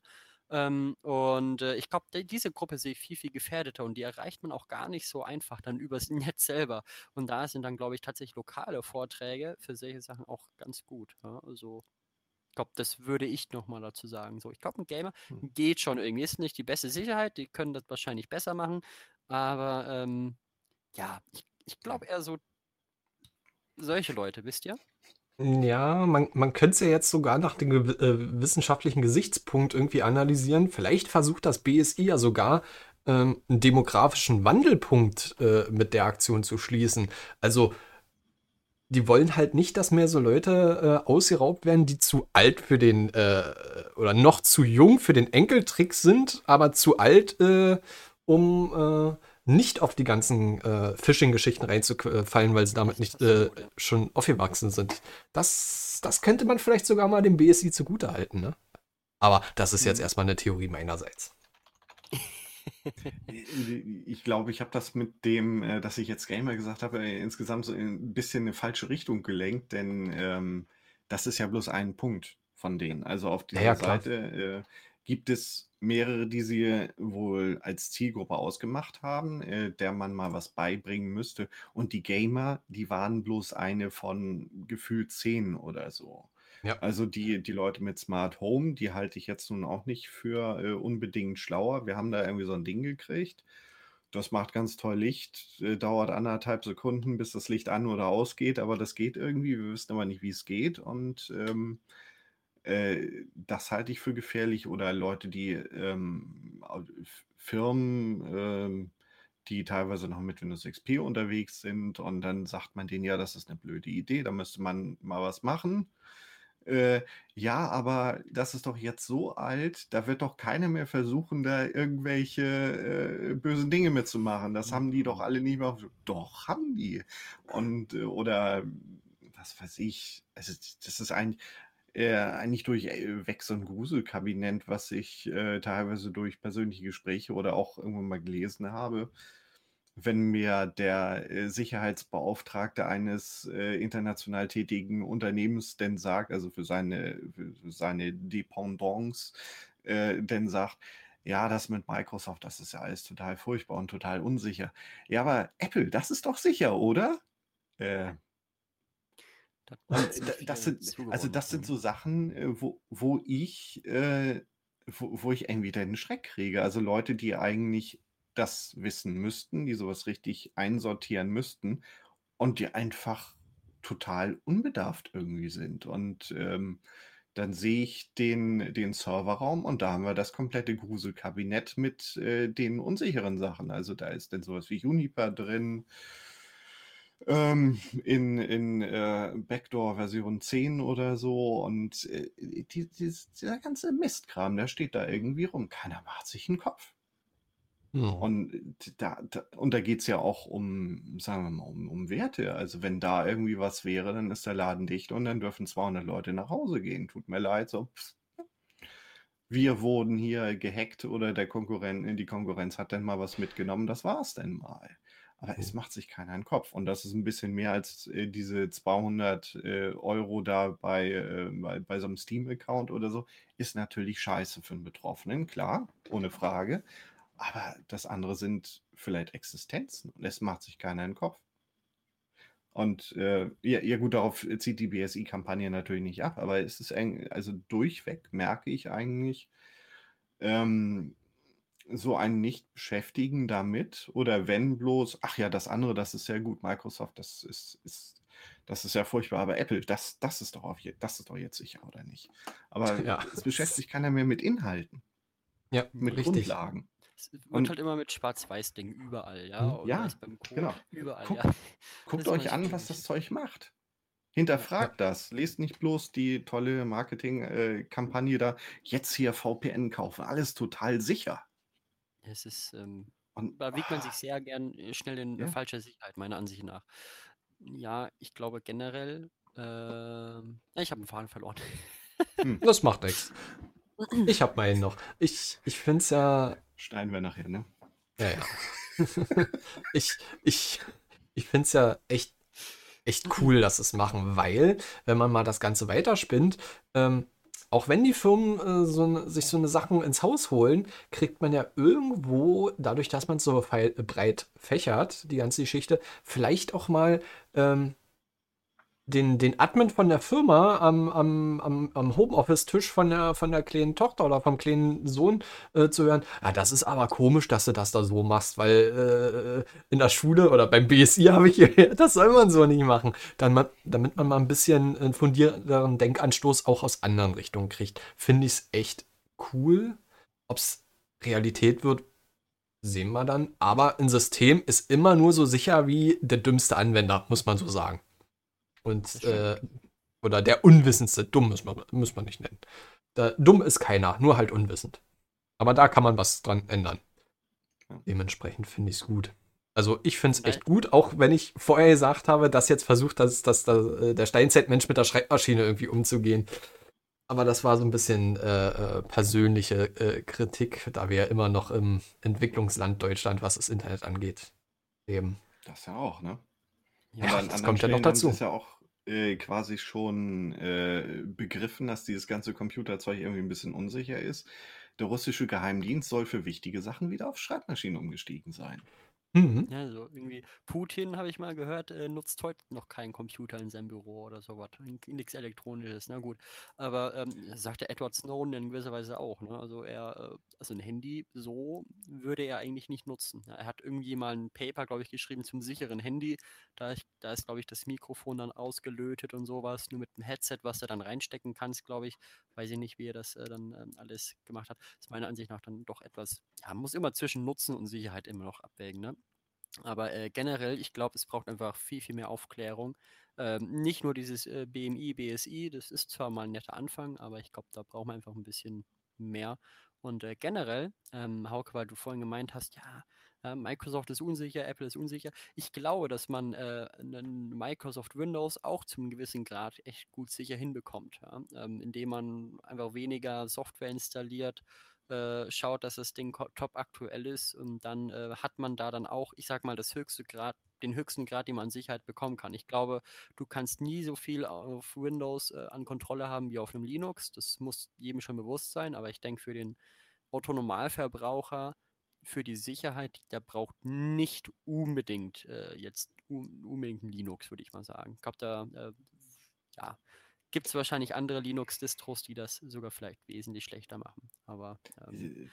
Ähm, und äh, ich glaube, diese Gruppe sehe ich viel, viel gefährdeter und die erreicht man auch gar nicht so einfach dann [LAUGHS] übers Netz selber. Und da sind dann, glaube ich, tatsächlich lokale Vorträge für solche Sachen auch ganz gut. Ja? Also ich glaube, das würde ich nochmal dazu sagen. So, ich glaube, ein Gamer hm. geht schon irgendwie. Ist nicht die beste Sicherheit, die können das wahrscheinlich besser machen. Aber ähm, ja, ich, ich glaube eher so solche Leute, wisst ihr? Ja, man, man könnte es ja jetzt sogar nach dem äh, wissenschaftlichen Gesichtspunkt irgendwie analysieren. Vielleicht versucht das BSI ja sogar ähm, einen demografischen Wandelpunkt äh, mit der Aktion zu schließen. Also die wollen halt nicht, dass mehr so Leute äh, ausgeraubt werden, die zu alt für den äh, oder noch zu jung für den Enkeltrick sind, aber zu alt, äh, um äh, nicht auf die ganzen äh, Phishing-Geschichten reinzufallen, weil sie damit nicht äh, schon aufgewachsen sind. Das, das könnte man vielleicht sogar mal dem BSI zugutehalten, ne? Aber das ist jetzt mhm. erstmal eine Theorie meinerseits. [LAUGHS] Ich glaube, ich habe das mit dem, äh, dass ich jetzt Gamer gesagt habe, äh, insgesamt so ein bisschen in eine falsche Richtung gelenkt, denn ähm, das ist ja bloß ein Punkt von denen. Also auf dieser ja, Seite äh, gibt es mehrere, die sie wohl als Zielgruppe ausgemacht haben, äh, der man mal was beibringen müsste. Und die Gamer, die waren bloß eine von gefühlt zehn oder so. Ja. Also die, die Leute mit Smart Home, die halte ich jetzt nun auch nicht für äh, unbedingt schlauer. Wir haben da irgendwie so ein Ding gekriegt. Das macht ganz toll Licht, äh, dauert anderthalb Sekunden, bis das Licht an oder ausgeht, aber das geht irgendwie. Wir wissen aber nicht, wie es geht. Und ähm, äh, das halte ich für gefährlich. Oder Leute, die ähm, Firmen, ähm, die teilweise noch mit Windows XP unterwegs sind und dann sagt man denen, ja, das ist eine blöde Idee, da müsste man mal was machen. Äh, ja, aber das ist doch jetzt so alt, da wird doch keiner mehr versuchen, da irgendwelche äh, bösen Dinge mitzumachen. Das haben die doch mhm. alle nicht mehr. Doch, haben die. Und, äh, oder was weiß ich, also das ist eigentlich, äh, eigentlich durchweg so ein Gruselkabinett, was ich äh, teilweise durch persönliche Gespräche oder auch irgendwann mal gelesen habe wenn mir der äh, Sicherheitsbeauftragte eines äh, international tätigen Unternehmens denn sagt, also für seine, für seine Dependance, äh, denn sagt, ja, das mit Microsoft, das ist ja alles total furchtbar und total unsicher. Ja, aber Apple, das ist doch sicher, oder? Äh, das, das sind, also das sind so Sachen, äh, wo, wo ich, äh, wo, wo ich irgendwie den Schreck kriege. Also Leute, die eigentlich das wissen müssten, die sowas richtig einsortieren müssten und die einfach total unbedarft irgendwie sind. Und ähm, dann sehe ich den, den Serverraum und da haben wir das komplette Gruselkabinett mit äh, den unsicheren Sachen. Also da ist dann sowas wie Juniper drin, ähm, in, in äh, Backdoor Version 10 oder so und äh, die, die, dieser ganze Mistkram, der steht da irgendwie rum. Keiner macht sich einen Kopf. Ja. Und da, da, und da geht es ja auch um, sagen wir mal, um, um Werte. Also wenn da irgendwie was wäre, dann ist der Laden dicht und dann dürfen 200 Leute nach Hause gehen. Tut mir leid, so. Pss. Wir wurden hier gehackt oder der Konkurrent, die Konkurrenz hat dann mal was mitgenommen. Das war es denn mal. Aber es macht sich keiner einen Kopf. Und das ist ein bisschen mehr als äh, diese 200 äh, Euro da bei, äh, bei, bei so einem Steam-Account oder so. Ist natürlich scheiße für einen Betroffenen, klar, ohne Frage. Aber das andere sind vielleicht Existenzen und es macht sich keiner einen Kopf. Und äh, ja, ja, gut, darauf zieht die BSI-Kampagne natürlich nicht ab, aber es ist eng, also durchweg merke ich eigentlich ähm, so ein Nicht-Beschäftigen damit oder wenn bloß, ach ja, das andere, das ist sehr gut, Microsoft, das ist, ist das ist ja furchtbar, aber Apple, das, das ist doch auf, das ist doch jetzt sicher, oder nicht? Aber [LAUGHS] ja. es beschäftigt sich keiner mehr mit Inhalten. Ja, mit richtig. Grundlagen. Es wird halt immer mit Schwarz-Weiß-Ding überall, ja. Hm, Oder ja, genau. Überall, Guck- ja. [LAUGHS] Guckt euch an, was das Zeug macht. Hinterfragt das. Lest nicht bloß die tolle Marketing-Kampagne da. Jetzt hier VPN kaufen. Alles total sicher. Es ist, ähm, Und da wiegt man sich ah, sehr gern äh, schnell in äh, Ja. falscher Sicherheit, meiner Ansicht nach. Ja, ich glaube generell, ähm, ja, ich habe einen Faden verloren. [LAUGHS] Das macht nichts. Ich hab meinen noch. Ich, ich finde es ja schneiden wir nachher, ne? Ja, ja. [LAUGHS] ich ich, ich finde es ja echt, echt cool, dass es machen, weil, wenn man mal das Ganze weiterspinnt, ähm, auch wenn die Firmen äh, so, sich so eine Sachen ins Haus holen, kriegt man ja irgendwo, dadurch, dass man es so breit fächert, die ganze Geschichte, vielleicht auch mal ähm, den, den Admin von der Firma am, am, am, am Homeoffice-Tisch von der, von der kleinen Tochter oder vom kleinen Sohn äh, zu hören, ja, das ist aber komisch, dass du das da so machst, weil äh, in der Schule oder beim BSI habe ich gehört, [LAUGHS] das soll man so nicht machen. Dann man, damit man mal ein bisschen einen fundierteren Denkanstoß auch aus anderen Richtungen kriegt, finde ich es echt cool. Ob es Realität wird, sehen wir dann. Aber ein System ist immer nur so sicher wie der dümmste Anwender, muss man so sagen. Und, äh, oder der Unwissendste. Dumm muss man, muss man nicht nennen. Da, dumm ist keiner, nur halt unwissend. Aber da kann man was dran ändern. Dementsprechend finde ich es gut. Also ich finde es echt gut, auch wenn ich vorher gesagt habe, dass jetzt versucht, dass, dass, dass äh, der Steinzeitmensch mit der Schreibmaschine irgendwie umzugehen. Aber das war so ein bisschen äh, äh, persönliche äh, Kritik, da wir ja immer noch im Entwicklungsland Deutschland, was das Internet angeht, leben. Das ja auch, ne? Ja, Ja, das kommt ja noch Stellen haben sie dazu. es ja auch äh, quasi schon äh, begriffen, dass dieses ganze Computerzeug irgendwie ein bisschen unsicher ist. Der russische Geheimdienst soll für wichtige Sachen wieder auf Schreibmaschinen umgestiegen sein. Mhm. Ja, so irgendwie Putin, habe ich mal gehört, äh, nutzt heute noch keinen Computer in seinem Büro oder sowas. Nichts Elektronisches, na gut. Aber ähm, das sagte Edward Snowden in gewisser Weise auch. Ne? Also er, äh, also ein Handy so würde er eigentlich nicht nutzen. Er hat irgendwie mal ein Paper, glaube ich, geschrieben zum sicheren Handy. Da, ich, da ist, glaube ich, das Mikrofon dann ausgelötet und sowas. Nur mit einem Headset, was du dann reinstecken kannst, glaube ich. Weiß ich nicht, wie er das äh, dann ähm, alles gemacht hat. Ist meiner Ansicht nach dann doch etwas, ja, man muss immer zwischen Nutzen und Sicherheit immer noch abwägen, ne? Aber äh, generell, ich glaube, es braucht einfach viel, viel mehr Aufklärung. Ähm, nicht nur dieses äh, BMI, BSI, das ist zwar mal ein netter Anfang, aber ich glaube, da braucht man einfach ein bisschen mehr. Und äh, generell, ähm, Hauke, weil du vorhin gemeint hast, ja, äh, Microsoft ist unsicher, Apple ist unsicher. Ich glaube, dass man äh, Microsoft Windows auch zum gewissen Grad echt gut sicher hinbekommt, ja? ähm, indem man einfach weniger Software installiert, äh, schaut, dass das Ding top aktuell ist und dann äh, hat man da dann auch, ich sag mal, das höchste Grad, den höchsten Grad, den man an Sicherheit bekommen kann. Ich glaube, du kannst nie so viel auf Windows äh, an Kontrolle haben wie auf einem Linux. Das muss jedem schon bewusst sein, aber ich denke, für den Autonormalverbraucher, für die Sicherheit, der braucht nicht unbedingt äh, jetzt un unbedingt ein Linux, würde ich mal sagen. Ich glaube, da äh, ja, gibt es wahrscheinlich andere Linux-Distros, die das sogar vielleicht wesentlich schlechter machen. Aber ähm, Äh,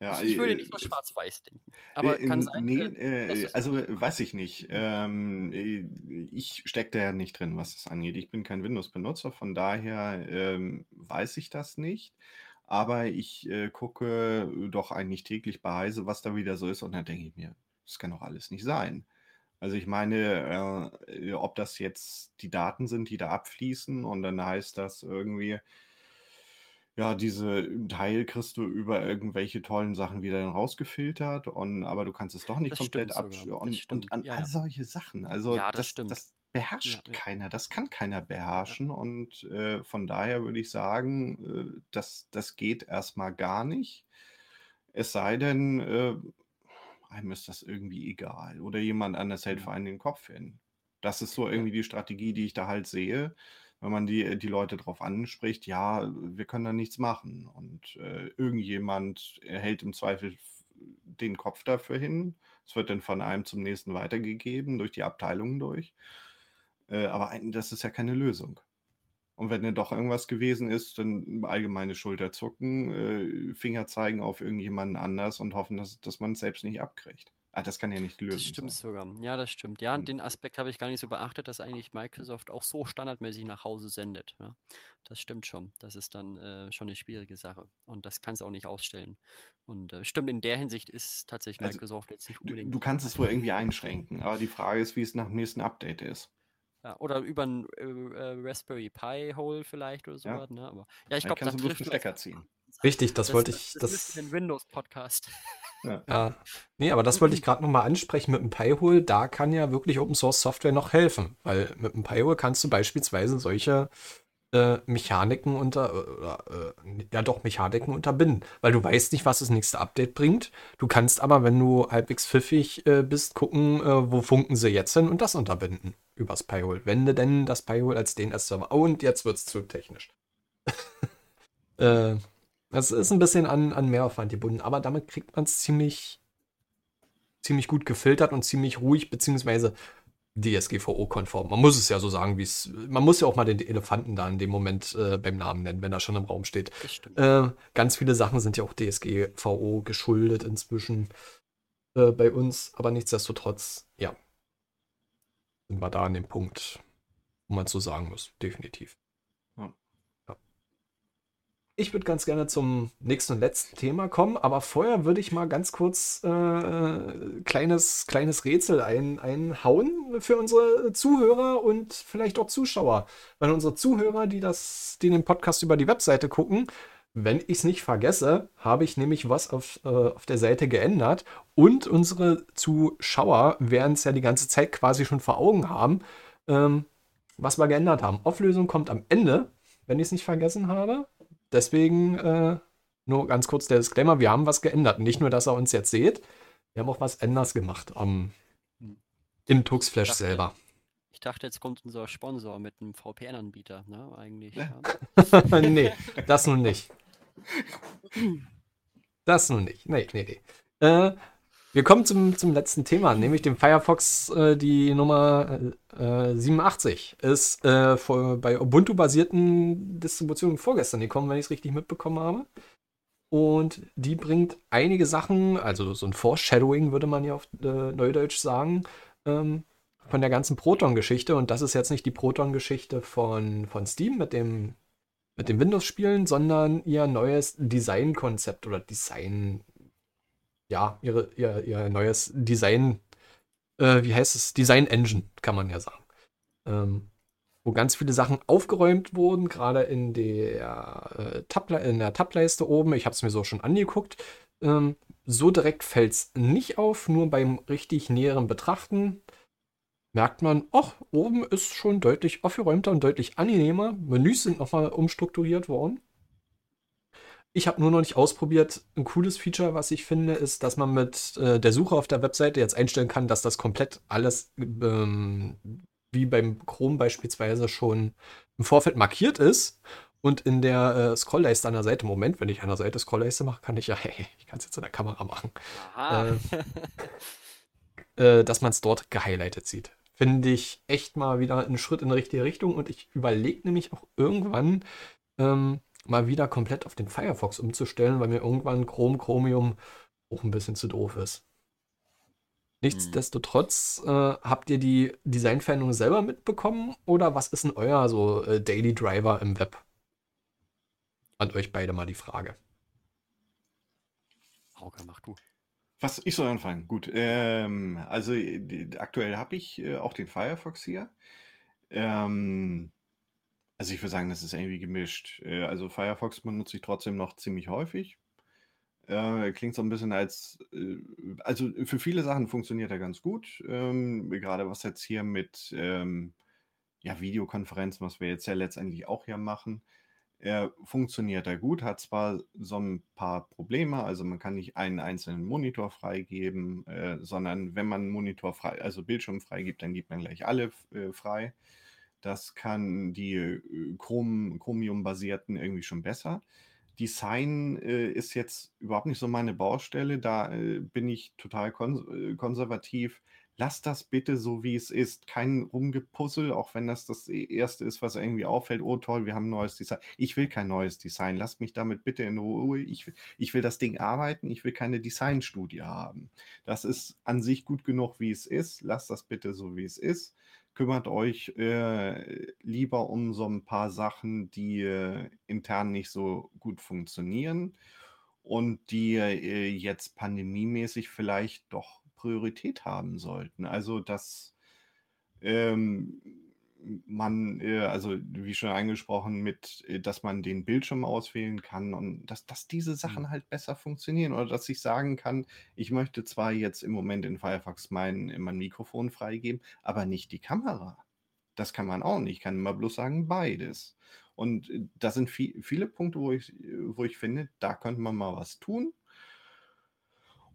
Ja, ich, ich würde äh, nicht so schwarz-weiß denken. Aber Äh, kann sein, nee, äh, äh, also äh, weiß ich nicht. Ähm, äh, ich stecke da ja nicht drin, was das angeht. Ich bin kein Windows-Benutzer, von daher ähm, weiß ich das nicht. Aber ich äh, gucke doch eigentlich täglich bei Heise, was da wieder so ist, und dann denke ich mir, das kann doch alles nicht sein. Also ich meine, äh, ob das jetzt die Daten sind, die da abfließen, und dann heißt das irgendwie, ja, diese Teil kriegst du über irgendwelche tollen Sachen wieder dann rausgefiltert und aber du kannst es doch nicht Das komplett stimmt absch sogar. Das und an Ja, all ja. solche Sachen. Also, Ja, das das stimmt. das beherrscht keiner, das kann keiner beherrschen und, äh, von daher würde ich sagen, äh, das das geht erst mal gar nicht. Es sei denn, äh, einem ist das irgendwie egal oder jemand anders hält vor einen den Kopf hin. Das ist so irgendwie die Strategie, die ich da halt sehe, wenn man die die Leute drauf anspricht: „Ja, wir können da nichts machen.“ Und, äh, irgendjemand hält im Zweifel den Kopf dafür hin. Es wird dann von einem zum nächsten weitergegeben, durch die Abteilungen durch. Äh, aber ein das ist ja keine Lösung. Und wenn dann doch irgendwas gewesen ist, dann allgemeine Schulterzucken, äh, Finger zeigen auf irgendjemanden anders und hoffen, dass dass man's selbst nicht abkriegt. Ah, das kann ja nicht Das lösen stimmt sein. sogar. Ja, das stimmt. Ja, und Hm. den Aspekt habe ich gar nicht so beachtet, dass eigentlich Microsoft auch so standardmäßig nach Hause sendet. Ja. Das stimmt schon. Das ist dann äh, schon eine schwierige Sache. Und das kannst du auch nicht ausstellen. Und äh, stimmt, in der Hinsicht ist tatsächlich Also, Microsoft jetzt nicht Du, unbedingt. du kannst es wohl irgendwie einschränken, aber die Frage ist, wie es nach dem nächsten Update ist. Ja, oder über ein äh, äh, Raspberry Pi Hole vielleicht oder Ja, sowas. Ne? Aber ja, ich glaube, da kannst du bloß trifft einen Stecker ziehen. Richtig, das das, wollte ich, das ist das, ein Windows-Podcast. Ja. [LAUGHS] ja, nee, aber das wollte ich gerade nochmal ansprechen mit dem Pi-Hole. Da kann ja wirklich Open Source Software noch helfen, weil mit dem Pi-Hole kannst du beispielsweise solche äh, Mechaniken unter, äh, oder, äh, ja doch, Mechaniken unterbinden, weil du weißt nicht, was das nächste Update bringt. Du kannst aber, wenn du halbwegs pfiffig äh, bist, gucken, äh, wo funken sie jetzt hin und das unterbinden übers Pi-Hole. Wende denn das Pi-Hole als DNS-Server. Oh, und jetzt wird es zu technisch. [LAUGHS] äh, das ist ein bisschen an, an Mehraufwand gebunden, aber damit kriegt man es ziemlich, ziemlich gut gefiltert und ziemlich ruhig, beziehungsweise DSGVO-konform. Man muss es ja so sagen, wie es. Man muss ja auch mal den Elefanten da in dem Moment äh, beim Namen nennen, wenn er schon im Raum steht. Äh, ganz viele Sachen sind ja auch DSGVO geschuldet inzwischen äh, bei uns, aber nichtsdestotrotz, ja, sind wir da an dem Punkt, wo man so sagen muss, definitiv. Ja. Ja. Ich würde ganz gerne zum nächsten und letzten Thema kommen, aber vorher würde ich mal ganz kurz äh, kleines, kleines Rätsel ein, einhauen für unsere Zuhörer und vielleicht auch Zuschauer. Weil unsere Zuhörer, die das, die den Podcast über die Webseite gucken, wenn ich es nicht vergesse, habe ich nämlich was auf, äh, auf der Seite geändert und unsere Zuschauer werden es ja die ganze Zeit quasi schon vor Augen haben, ähm, was wir geändert haben. Auflösung kommt am Ende, wenn ich es nicht vergessen habe. Deswegen äh, nur ganz kurz der Disclaimer, wir haben was geändert. Nicht nur, dass ihr uns jetzt seht, wir haben auch was anders gemacht am, im Tuxflash Dachte- selber. Ich dachte, jetzt kommt unser Sponsor mit einem VPN-Anbieter, ne? Eigentlich. Ja. Ja. [LAUGHS] nee, das nun nicht. Das nun nicht. Nee, nee, nee. Äh, wir kommen zum, zum letzten Thema, nämlich dem Firefox, äh, die Nummer äh, 87. Ist äh, vor, bei Ubuntu-basierten Distributionen vorgestern gekommen, wenn ich es richtig mitbekommen habe. Und die bringt einige Sachen, also so ein Foreshadowing würde man ja auf äh, Neudeutsch sagen, ähm, von der ganzen Proton-Geschichte. Und das ist jetzt nicht die Proton-Geschichte von, von Steam mit dem, mit dem Windows-Spielen, sondern ihr neues Design-Konzept oder Design, ja, ihre, ihr, ihr neues Design, äh, wie heißt es? Design-Engine, kann man ja sagen. Ähm, wo ganz viele Sachen aufgeräumt wurden, gerade in der, äh, Tab in der Tableiste oben. Ich habe es mir so schon angeguckt. Ähm, so direkt fällt es nicht auf, nur beim richtig näheren Betrachten merkt man, ach, oben ist schon deutlich aufgeräumter und deutlich angenehmer. Menüs sind nochmal umstrukturiert worden. Ich habe nur noch nicht ausprobiert. Ein cooles Feature, was ich finde, ist, dass man mit äh, der Suche auf der Webseite jetzt einstellen kann, dass das komplett alles ähm, wie beim Chrome beispielsweise schon im Vorfeld markiert ist. Und in der äh, Scrollleiste an der Seite, Moment, wenn ich an der Seite Scrollleiste mache, kann ich ja, [LAUGHS] hey, ich kann es jetzt in der Kamera machen, Aha. äh, [LAUGHS] dass man es dort gehighlightet sieht. Finde ich echt mal wieder einen Schritt in die richtige Richtung und ich überlege nämlich auch irgendwann ähm, mal wieder komplett auf den Firefox umzustellen, weil mir irgendwann Chrome, Chromium auch ein bisschen zu doof ist. Nichtsdestotrotz, äh, habt ihr die Designveränderung selber mitbekommen oder was ist denn euer so äh, Daily Driver im Web? An euch beide mal die Frage. Hauke, mach du. Was, ich soll anfangen. Gut. Ähm, also die, aktuell habe ich äh, auch den Firefox hier. Ähm, also ich würde sagen, das ist irgendwie gemischt. Äh, also Firefox benutze ich trotzdem noch ziemlich häufig. Äh, klingt so ein bisschen als, äh, also für viele Sachen funktioniert er ganz gut. Ähm, gerade was jetzt hier mit ähm, ja, Videokonferenzen, was wir jetzt ja letztendlich auch hier machen, äh, funktioniert er gut, hat zwar so ein paar Probleme, also man kann nicht einen einzelnen Monitor freigeben, äh, sondern wenn man Monitor frei, also Bildschirm freigibt, dann gibt man gleich alle äh, frei. Das kann die äh, Chrom, Chromium-basierten irgendwie schon besser. Design äh, ist jetzt überhaupt nicht so meine Baustelle. Da äh, bin ich total kons äh, konservativ. Lasst das bitte so, wie es ist. Kein Rumgepuzzle, auch wenn das das e-, Erste ist, was irgendwie auffällt. Oh toll, wir haben ein neues Design. Ich will kein neues Design. Lasst mich damit bitte in Ruhe. Ich, ich will das Ding arbeiten. Ich will keine Designstudie haben. Das ist an sich gut genug, wie es ist. Lasst das bitte so, wie es ist. Kümmert euch äh, lieber um so ein paar Sachen, die äh, intern nicht so gut funktionieren und die äh, jetzt pandemiemäßig vielleicht doch Priorität haben sollten. Also, dass ähm, man, äh, also wie schon angesprochen, mit, äh, dass man den Bildschirm auswählen kann und dass, dass diese Mhm. Sachen halt besser funktionieren oder dass ich sagen kann, ich möchte zwar jetzt im Moment in Firefox mein, mein Mikrofon freigeben, aber nicht die Kamera. Das kann man auch nicht. Ich kann immer bloß sagen, beides. Und äh, da sind vi viele Punkte, wo ich, wo ich finde, da könnte man mal was tun.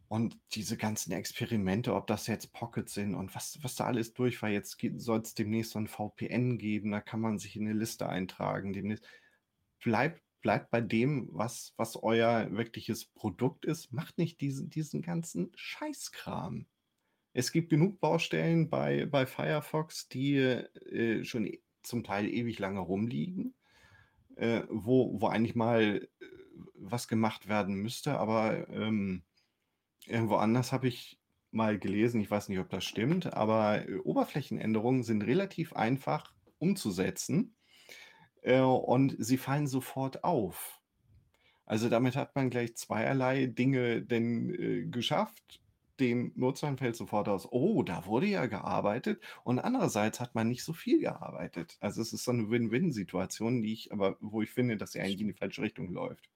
Und diese ganzen Experimente, ob das jetzt Pocket sind und was, was da alles durch war, jetzt soll es demnächst so ein VPN geben, da kann man sich in eine Liste eintragen. Demnächst. Bleibt, bleibt bei dem, was, was euer wirkliches Produkt ist. Macht nicht diesen, diesen ganzen Scheißkram. Es gibt genug Baustellen bei, bei Firefox, die äh, schon e- zum Teil ewig lange rumliegen, äh, wo, wo eigentlich mal äh, was gemacht werden müsste, aber ähm, Irgendwo anders habe ich mal gelesen, ich weiß nicht, ob das stimmt, aber äh, Oberflächenänderungen sind relativ einfach umzusetzen äh, und sie fallen sofort auf. Also damit hat man gleich zweierlei Dinge denn äh, geschafft. Den Nutzern fällt sofort aus, oh, da wurde ja gearbeitet. Und andererseits hat man nicht so viel gearbeitet. Also es ist so eine Win-Win-Situation, die ich aber, wo ich finde, dass sie eigentlich in die falsche Richtung läuft.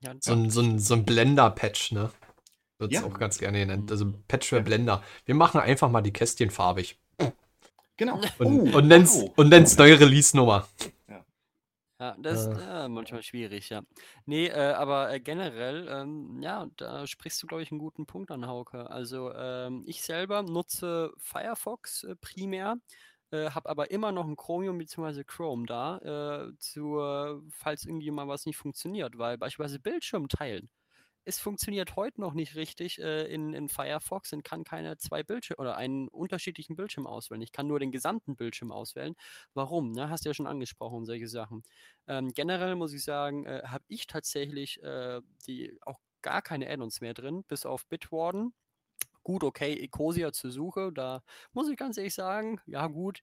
Ja, So ein, so ein, so ein Blender-Patch, ne? Wird es Ja. auch ganz gerne genannt. Also Patch für Ja. Blender. Wir machen einfach mal die Kästchen farbig. Genau. [LAUGHS] Und, Oh, und nenn's, wow. und nenn's neue Release-Nummer. Ja, das ist Äh. äh, manchmal schwierig, ja. Nee, äh, aber äh, generell, ähm, ja, da sprichst du, glaube ich, einen guten Punkt an, Hauke. Also ähm, ich selber nutze Firefox äh, primär, äh, habe aber immer noch ein Chromium bzw. Chrome da, äh, zur, falls irgendwie mal was nicht funktioniert, weil beispielsweise Bildschirm teilen. Es funktioniert heute noch nicht richtig äh, in, in Firefox und kann keine zwei Bildschirme oder einen unterschiedlichen Bildschirm auswählen. Ich kann nur den gesamten Bildschirm auswählen. Warum? Ne? Hast du ja schon angesprochen, solche Sachen. Ähm, generell muss ich sagen, äh, habe ich tatsächlich äh, die auch gar keine Add-ons mehr drin, bis auf Bitwarden. Gut, okay, Ecosia zur Suche, da muss ich ganz ehrlich sagen, ja gut,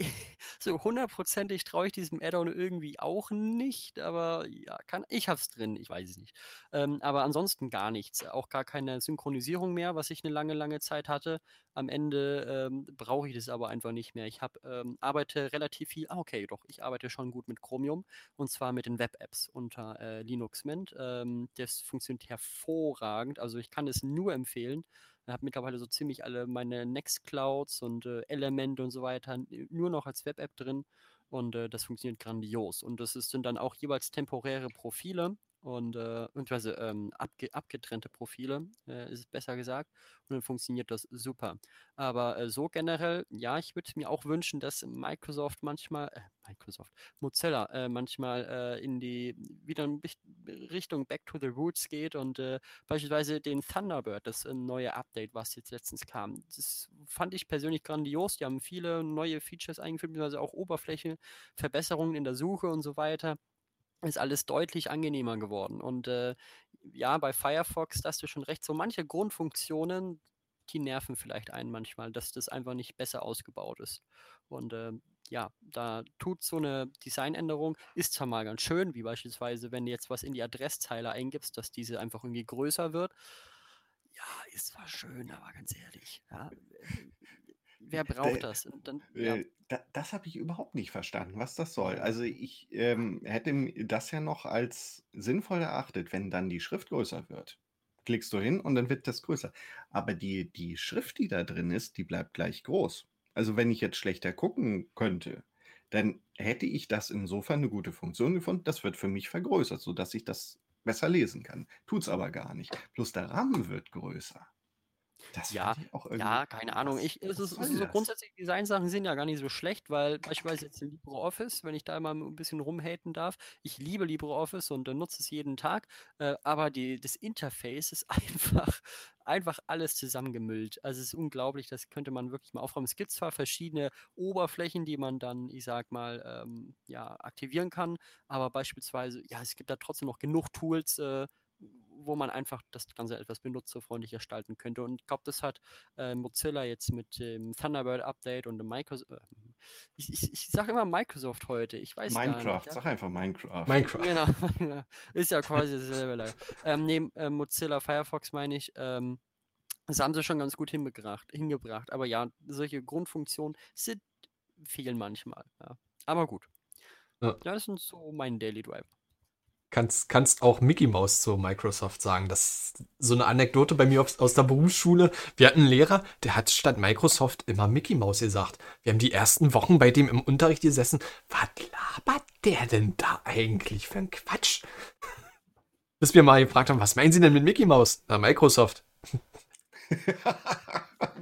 [LAUGHS] so hundertprozentig traue ich diesem Add-on irgendwie auch nicht, aber ja, kann, ich habe es drin, ich weiß es nicht. Ähm, aber ansonsten gar nichts, auch gar keine Synchronisierung mehr, was ich eine lange, lange Zeit hatte. Am Ende ähm, brauche ich das aber einfach nicht mehr. Ich hab, ähm, arbeite relativ viel, ah, okay, doch, ich arbeite schon gut mit Chromium und zwar mit den Web-Apps unter äh, Linux Mint. Ähm, das funktioniert hervorragend, also ich kann es nur empfehlen. Ich habe mittlerweile so ziemlich alle meine Nextclouds und äh, Elemente und so weiter nur noch als Web-App drin und äh, das funktioniert grandios. Und das ist, sind dann auch jeweils temporäre Profile und äh, beziehungsweise ähm, abge abgetrennte Profile, äh, ist es besser gesagt. Und dann funktioniert das super. Aber äh, so generell, ja, ich würde mir auch wünschen, dass Microsoft manchmal, äh, Microsoft, Mozilla äh, manchmal äh, in die wieder bisschen Richtung Back to the Roots geht und äh, beispielsweise den Thunderbird, das äh, neue Update, was jetzt letztens kam. Das fand ich persönlich grandios. Die haben viele neue Features eingeführt, beziehungsweise auch Oberfläche, Verbesserungen in der Suche und so weiter. Ist alles deutlich angenehmer geworden. Und äh, ja, bei Firefox, da hast du schon recht, so manche Grundfunktionen, die nerven vielleicht einen manchmal, dass das einfach nicht besser ausgebaut ist. Und äh, ja, da tut so eine Designänderung, ist zwar mal ganz schön, wie beispielsweise, wenn du jetzt was in die Adresszeile eingibst, dass diese einfach irgendwie größer wird. Ja, ist zwar schön, aber ganz ehrlich, ja, äh, wer [LAUGHS] braucht das? Dann, ja, Äh, da, das habe ich überhaupt nicht verstanden, was das soll. Also ich ähm, hätte das ja noch als sinnvoll erachtet, wenn dann die Schrift größer wird. Klickst du hin und dann wird das größer. Aber die, die Schrift, die da drin ist, die bleibt gleich groß. Also wenn ich jetzt schlechter gucken könnte, dann hätte ich das insofern eine gute Funktion gefunden. Das wird für mich vergrößert, sodass ich das besser lesen kann. Tut's aber gar nicht. Bloß der Rahmen wird größer. Das Ja, auch irgendwie Ja, keine Ahnung. Ich, es ist, so das? grundsätzlich Designsachen sind ja gar nicht so schlecht, weil beispielsweise jetzt in LibreOffice, wenn ich da mal ein bisschen rumhaten darf, ich liebe LibreOffice und äh, nutze es jeden Tag, äh, aber die, das Interface ist [LAUGHS] einfach, einfach alles zusammengemüllt. Also es ist unglaublich, das könnte man wirklich mal aufräumen. Es gibt zwar verschiedene Oberflächen, die man dann, ich sag mal, ähm, ja, aktivieren kann, aber beispielsweise, ja, es gibt da trotzdem noch genug Tools, äh, wo man einfach das Ganze etwas benutzerfreundlich gestalten könnte. Und ich glaube, das hat äh, Mozilla jetzt mit dem Thunderbird Update und dem Microsoft. Äh, ich ich, ich sage immer Microsoft heute. Ich weiß gar Minecraft, nicht. Ja? sag einfach Minecraft. Minecraft. Genau, [LAUGHS] ist ja quasi dasselbe. Ähm, nee, äh, Mozilla Firefox meine ich. Ähm, das haben sie schon ganz gut hingebracht, hingebracht. Aber ja, solche Grundfunktionen sind, fehlen manchmal. Ja. Aber gut. Ja. Ja, das sind so mein Daily Driver. Kannst, kannst auch Mickey Mouse zu Microsoft sagen. Das ist so eine Anekdote bei mir aus, aus der Berufsschule. Wir hatten einen Lehrer, der hat statt Microsoft immer Mickey Mouse gesagt. Wir haben die ersten Wochen bei dem im Unterricht gesessen. Was labert der denn da eigentlich für ein Quatsch? [LAUGHS] Bis wir mal gefragt haben, was meinen Sie denn mit Mickey Mouse? Na, Microsoft. [LAUGHS]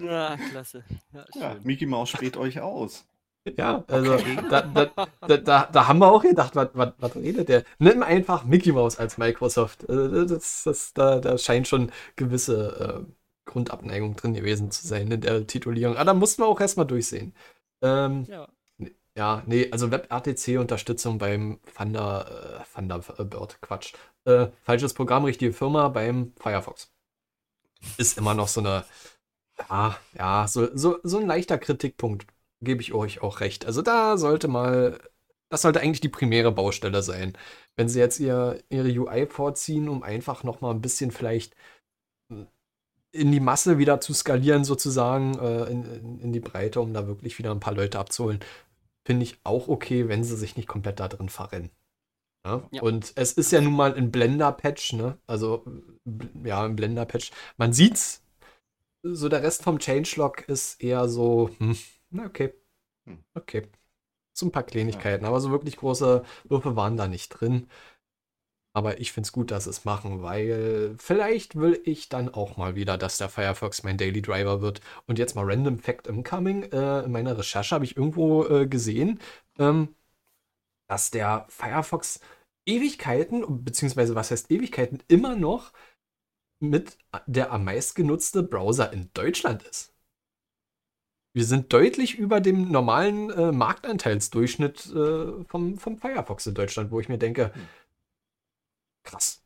Ja, klasse. Ja, Ja. Mickey Mouse späht euch aus. Ja, also da, da, da, da, da haben wir auch gedacht, was, was, was redet der? Nimm einfach Mickey Mouse als Microsoft. Äh, Das, das, da, da scheint schon gewisse äh, Grundabneigung drin gewesen zu sein in der Titulierung. Aber da mussten wir auch erstmal durchsehen. Ähm, Ja. ja, nee, also WebRTC-Unterstützung beim Thunder, äh, Thunderbird, Quatsch. Äh, falsches Programm, richtige Firma beim Firefox. Ist immer noch so eine, ja, ja, so, so, so ein leichter Kritikpunkt, gebe ich euch auch recht. Also da sollte mal, das sollte eigentlich die primäre Baustelle sein. Wenn sie jetzt ihr, ihre UI vorziehen, um einfach noch mal ein bisschen vielleicht in die Masse wieder zu skalieren, sozusagen, äh, in, in, die Breite, um da wirklich wieder ein paar Leute abzuholen, finde ich auch okay, wenn sie sich nicht komplett da drin verrennen. Ja? Ja. Und es ist ja nun mal ein Blender-Patch, ne? Also, ja, ein Blender-Patch. Man sieht's. So der Rest vom Changelog ist eher so, hm, na okay. Hm. Okay. So ein paar Kleinigkeiten, aber so wirklich große Würfe waren da nicht drin. Aber ich finde es gut, dass sie es machen, weil vielleicht will ich dann auch mal wieder, dass der Firefox mein Daily Driver wird. Und jetzt mal Random Fact Incoming. Äh, in meiner Recherche habe ich irgendwo äh, gesehen, ähm, dass der Firefox Ewigkeiten, beziehungsweise was heißt Ewigkeiten, immer noch mit der am meist genutzte Browser in Deutschland ist. Wir sind deutlich über dem normalen äh, Marktanteilsdurchschnitt äh, vom, vom Firefox in Deutschland, wo ich mir denke, Hm. krass.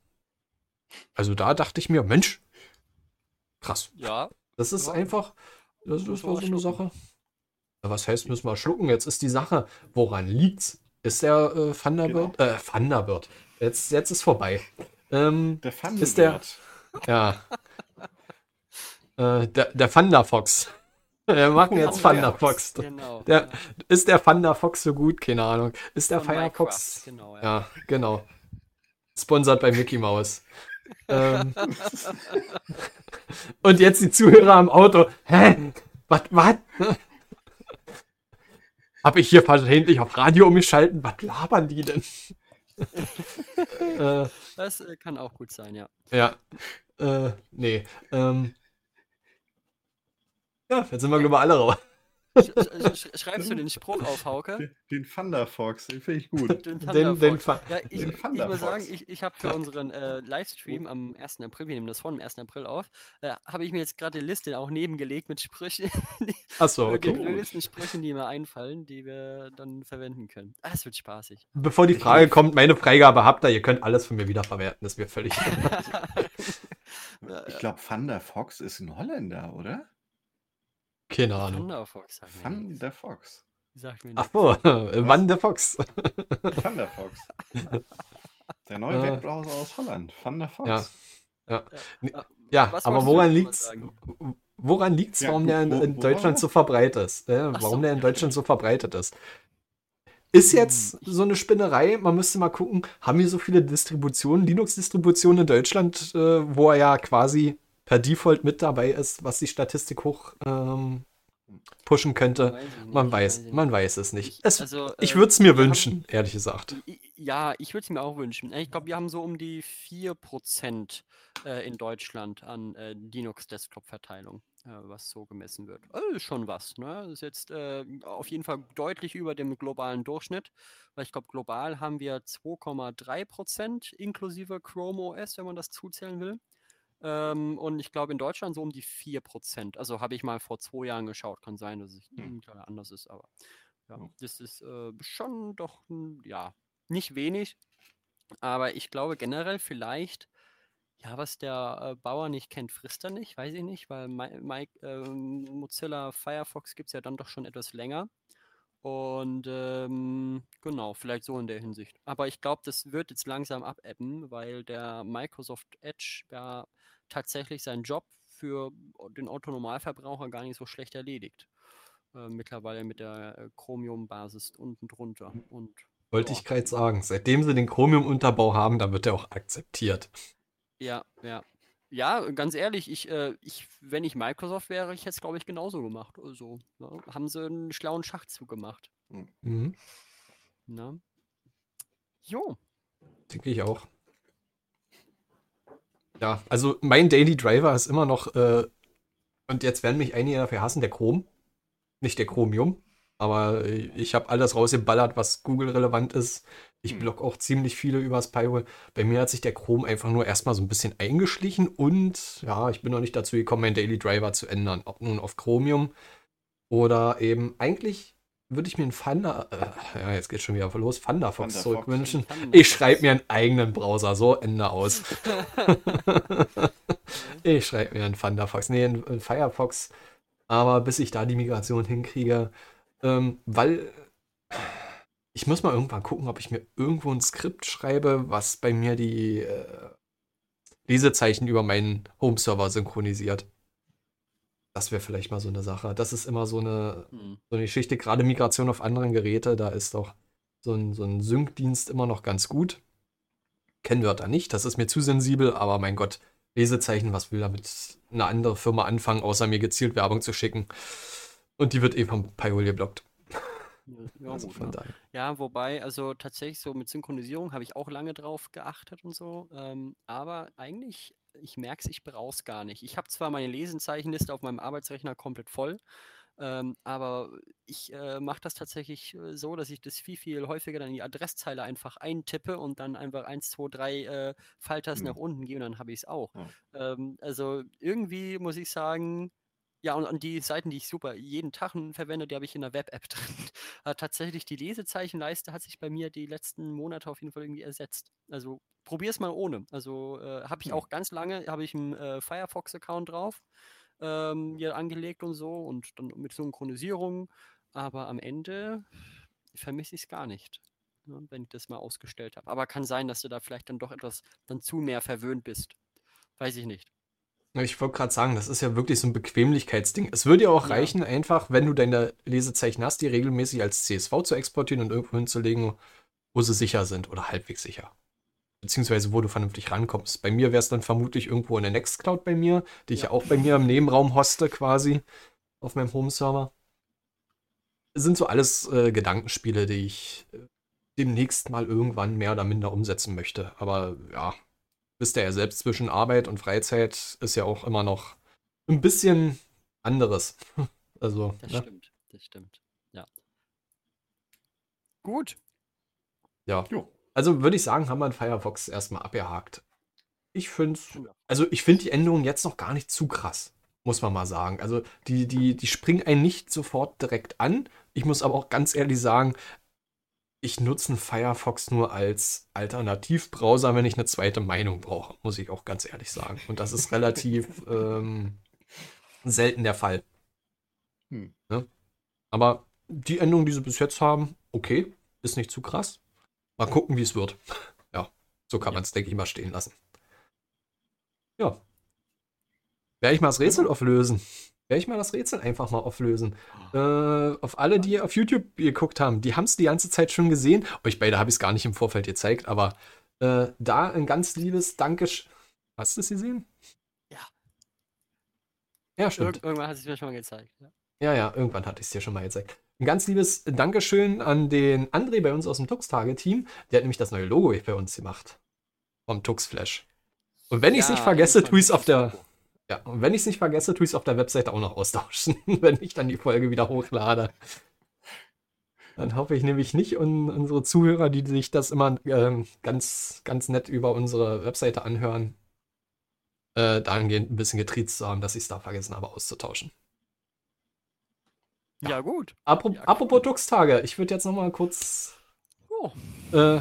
Also da dachte ich mir, Mensch, krass. Ja, Das ist Ja. einfach, das, das war so eine. Sache. Was heißt, müssen wir schlucken? Jetzt ist die Sache, woran liegt's? Ist der äh, Thunderbird? Äh, Thunderbird. Jetzt, jetzt ist vorbei. Ähm, Der Fun Ist der- ja. äh, der, der Thunderfox. Wir machen jetzt Thunderfox. genau. Der, ist der Thunderfox so gut? Keine Ahnung. Ist der Von Firefox? Genau, ja. Ja, genau. Sponsert bei Mickey Mouse. ähm, [LAUGHS] und jetzt die Zuhörer am Auto. Hä? Was? Was? Hab ich hier versehentlich auf Radio umgeschalten? Was labern die denn? [LAUGHS] äh, Das äh, kann auch gut sein, ja. ja. Äh, nee. Ähm, ja, jetzt sind wir, glaube ich, alle raus. Sch sch sch schreibst du den Spruch auf, Hauke? Den, den Thunderfox, den finde ich gut. Den Den, den, Thunderfox. Fa- Ja, ich, Den ich muss Thunderfox. sagen, ich, ich habe für unseren äh, Livestream am 1. April, wir nehmen das vor dem 1. April auf, äh, habe ich mir jetzt gerade die Liste auch nebengelegt mit Sprüchen, [LAUGHS] Achso, den okay. blödesten Sprüchen, die mir einfallen, die wir dann verwenden können. Ah, es wird spaßig. Bevor die Frage kommt, meine Freigabe habt ihr, ihr könnt alles von mir wiederverwerten. Das ist mir völlig. [LAUGHS] Ich glaube, Thunder Fox ist ein Holländer, oder? Keine Ahnung. Sagt mir nichts. Thunder Fox. Sagt mir Ach so, [LAUGHS] Wann der Fox. Thunder Fox. [LAUGHS] Der neue Äh. Webbrowser aus Holland. Thunder Fox. Ja. Ja, ja aber woran jetzt liegt's? Woran liegt's, Ja, warum der in, in Deutschland so verbreitet ist? Äh, warum so, der in ja, Deutschland so [LAUGHS] verbreitet ist? Ist jetzt Hm, so eine Spinnerei, man müsste mal gucken, haben wir so viele Distributionen, Linux-Distributionen in Deutschland, äh, wo er ja quasi per Default mit dabei ist, was die Statistik hoch ähm, pushen könnte? Weiß ich nicht, Man weiß, ich man weiß es nicht. Es, Also, ich äh, würde es mir wir haben- wünschen, ehrlich gesagt. Ja, ich würde es mir auch wünschen. Ich glaube, wir haben so um die 4% äh, in Deutschland an äh, Linux-Desktop-Verteilung, was so gemessen wird. Also ist schon was. Ne? Das ist jetzt auf jeden Fall deutlich über dem globalen Durchschnitt, weil ich glaube, global haben wir 2,3% inklusive Chrome OS, wenn man das zuzählen will. Ähm, und ich glaube in Deutschland so um die 4%. Also habe ich mal vor zwei Jahren geschaut. Kann sein, dass es Hm. anders ist, aber ja, Ja. das ist äh, schon doch, hm, ja, nicht wenig. Aber ich glaube generell vielleicht, ja, was der äh, Bauer nicht kennt, frisst er nicht, weiß ich nicht, weil Mi Mike, ähm, Mozilla Firefox gibt es ja dann doch schon etwas länger. Und ähm, genau, vielleicht so in der Hinsicht. Aber ich glaube, das wird jetzt langsam abebben, weil der Microsoft Edge ja tatsächlich seinen Job für den Autonormalverbraucher gar nicht so schlecht erledigt. Äh, mittlerweile mit der äh, Chromium-Basis unten drunter. Und Wollte Ja. ich gerade sagen. Seitdem sie den Chromium-Unterbau haben, da wird er auch akzeptiert. ja, ja. Ja, ganz ehrlich, ich, äh, ich, wenn ich Microsoft wäre, ich hätte es, glaube ich, genauso gemacht. Also, ne? Haben sie einen schlauen Schachzug gemacht. Mhm. Ne? Jo. Denke ich auch. Ja, also mein Daily Driver ist immer noch, äh, und jetzt werden mich einige dafür hassen, der Chrome. Nicht der Chromium. Aber ich habe alles rausgeballert, was Google-relevant ist. Ich Hm. block auch ziemlich viele übers Firewall. Bei mir hat sich der Chrome einfach nur erstmal so ein bisschen eingeschlichen und ja, ich bin noch nicht dazu gekommen, meinen Daily Driver zu ändern. Ob nun auf Chromium oder eben eigentlich würde ich mir einen Thunder, äh, ja, jetzt geht schon wieder los, Thunderfox Thunderfox. zurückwünschen. Thunderfox. Ich schreibe mir einen eigenen Browser, so Ende aus. [LAUGHS] ich schreibe mir einen Thunderfox, nee, einen, einen Firefox. Aber bis ich da die Migration hinkriege, ähm, weil ich muss mal irgendwann gucken, ob ich mir irgendwo ein Skript schreibe, was bei mir die äh, Lesezeichen über meinen Home-Server synchronisiert. Das wäre vielleicht mal so eine Sache. Das ist immer so eine, Hm. so eine Geschichte, gerade Migration auf anderen Geräte, da ist doch so ein, so ein Sync-Dienst immer noch ganz gut. Kennwörter nicht, das ist mir zu sensibel, aber mein Gott, Lesezeichen, was will damit eine andere Firma anfangen, außer mir gezielt Werbung zu schicken? Und die wird eh vom Paywall geblockt. Ja, [LAUGHS] also von ne? daher. Ja, wobei, also tatsächlich so mit Synchronisierung habe ich auch lange drauf geachtet und so. Ähm, aber eigentlich, ich merke es, ich brauche es gar nicht. Ich habe zwar meine Lesenzeichenliste auf meinem Arbeitsrechner komplett voll, ähm, aber ich äh, mache das tatsächlich äh, so, dass ich das viel, viel häufiger dann in die Adresszeile einfach eintippe und dann einfach 1, 2, 3 äh, Falters Hm. nach unten gehe und dann habe ich es auch. Ja. Ähm, also irgendwie muss ich sagen, ja, und, und die Seiten, die ich super jeden Tag verwende, die habe ich in der Web-App [LAUGHS] drin. Aber tatsächlich, die Lesezeichenleiste hat sich bei mir die letzten Monate auf jeden Fall irgendwie ersetzt. Also probier's mal ohne. Also äh, habe ich Hm. auch ganz lange, habe ich einen äh, Firefox-Account drauf, ähm, hier angelegt und so und dann mit Synchronisierung. Aber am Ende vermisse ich es gar nicht, ne, wenn ich das mal ausgestellt habe. Aber kann sein, dass du da vielleicht dann doch etwas dann zu mehr verwöhnt bist. Weiß ich nicht. Ich wollte gerade sagen, das ist ja wirklich so ein Bequemlichkeitsding. Es würde ja auch Ja. reichen, einfach, wenn du deine Lesezeichen hast, die regelmäßig als CSV zu exportieren und irgendwo hinzulegen, wo sie sicher sind oder halbwegs sicher. Beziehungsweise wo du vernünftig rankommst. Bei mir wäre es dann vermutlich irgendwo in der Nextcloud bei mir, die ich ja Ja. auch bei mir im Nebenraum hoste quasi auf meinem Home-Server. Sind so alles äh, Gedankenspiele, die ich äh, demnächst mal irgendwann mehr oder minder umsetzen möchte. Aber ja, wisst ihr ja selbst, zwischen Arbeit und Freizeit ist ja auch immer noch ein bisschen anderes. [LAUGHS] Also, Das ne? stimmt, das stimmt. Ja. Gut. ja. Jo. Also würde ich sagen, haben wir einen Firefox erstmal abgehakt. Ich finde also ich finde die Änderungen jetzt noch gar nicht zu krass, muss man mal sagen. Also die, die, die springen einen nicht sofort direkt an. Ich muss aber auch ganz ehrlich sagen, ich nutze Firefox nur als Alternativbrowser, wenn ich eine zweite Meinung brauche, muss ich auch ganz ehrlich sagen. Und das ist relativ [LAUGHS] ähm, selten der Fall. Hm. Ne? Aber die Änderungen, die sie bis jetzt haben, okay, ist nicht zu krass. Mal gucken, wie es wird. Ja, so kann man es, denke ich, mal stehen lassen. Ja. Werde ich mal das Rätsel auflösen. Werde ich mal das Rätsel einfach mal auflösen. Äh, auf alle, die auf YouTube geguckt haben, die haben es die ganze Zeit schon gesehen. Euch beide habe ich es gar nicht im Vorfeld gezeigt, aber äh, da ein ganz liebes Dankeschön. Hast du es gesehen? Ja. Ja, stimmt. Irg irgendwann hat es mir schon mal gezeigt. Ja. Ja, ja, irgendwann hatte ich es dir schon mal gezeigt. Ein ganz liebes Dankeschön an den André bei uns aus dem Tux-Tage-Team. Der hat nämlich das neue Logo bei uns gemacht. Vom Tux-Flash. Und wenn ich es Ja, nicht vergesse, tue ich es auf der. Logo. Ja, und wenn ich es nicht vergesse, tue ich es auf der Webseite auch noch austauschen, [LAUGHS] wenn ich dann die Folge wieder hochlade. Dann hoffe ich nämlich nicht und unsere Zuhörer, die sich das immer ähm, ganz, ganz nett über unsere Webseite anhören, äh, dahingehend ein bisschen getriezt zu haben, dass ich es da vergessen habe auszutauschen. Ja, gut. Apro Ja. Apropos Tux-Tage, ich würde jetzt noch mal kurz Oh, äh,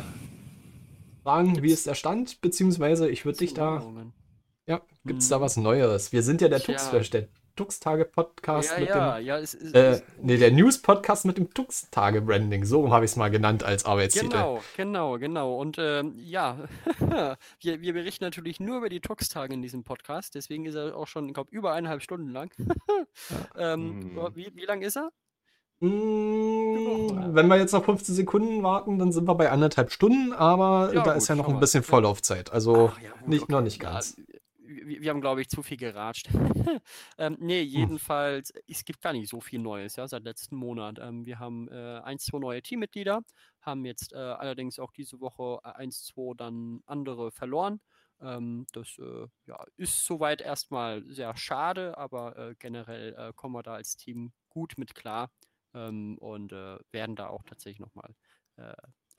fragen, wie ist der Stand, beziehungsweise ich würde dich da. Ja, gibt es Mhm. da was Neues? Wir sind ja der Tja. Tux-Flash, der Tux-Tage-Podcast Ja, mit ja, dem, ja, es ist. äh, es- nee, der News-Podcast mit dem Tux-Tage-Branding, so habe ich es mal genannt als Arbeitstitel. Genau, genau, genau. Und ähm, ja, [LAUGHS] wir, wir berichten natürlich nur über die Tux-Tage in diesem Podcast. Deswegen ist er auch schon, ich glaube, über eineinhalb Stunden lang. [LAUGHS] [LAUGHS] ähm, Mhm. wie, wie lang ist er? Mm, Wenn wir jetzt noch 15 Sekunden warten, dann sind wir bei anderthalb Stunden, aber Ja, da gut, ist ja noch ein bisschen Ja. Vorlaufzeit. Also Ach, ja, gut, nicht, noch okay. nicht Ja, ganz. Wir, wir haben, glaube ich, zu viel geratscht. [LAUGHS] ähm, nee, jedenfalls, es gibt gar nicht so viel Neues, ja, seit letzten Monat. Ähm, wir haben äh, ein, zwei neue Teammitglieder, haben jetzt äh, allerdings auch diese Woche äh, eins, zwei dann andere verloren. Ähm, das äh, ja, ist soweit erstmal sehr schade, aber äh, generell äh, kommen wir da als Team gut mit klar ähm, und werden da auch tatsächlich nochmal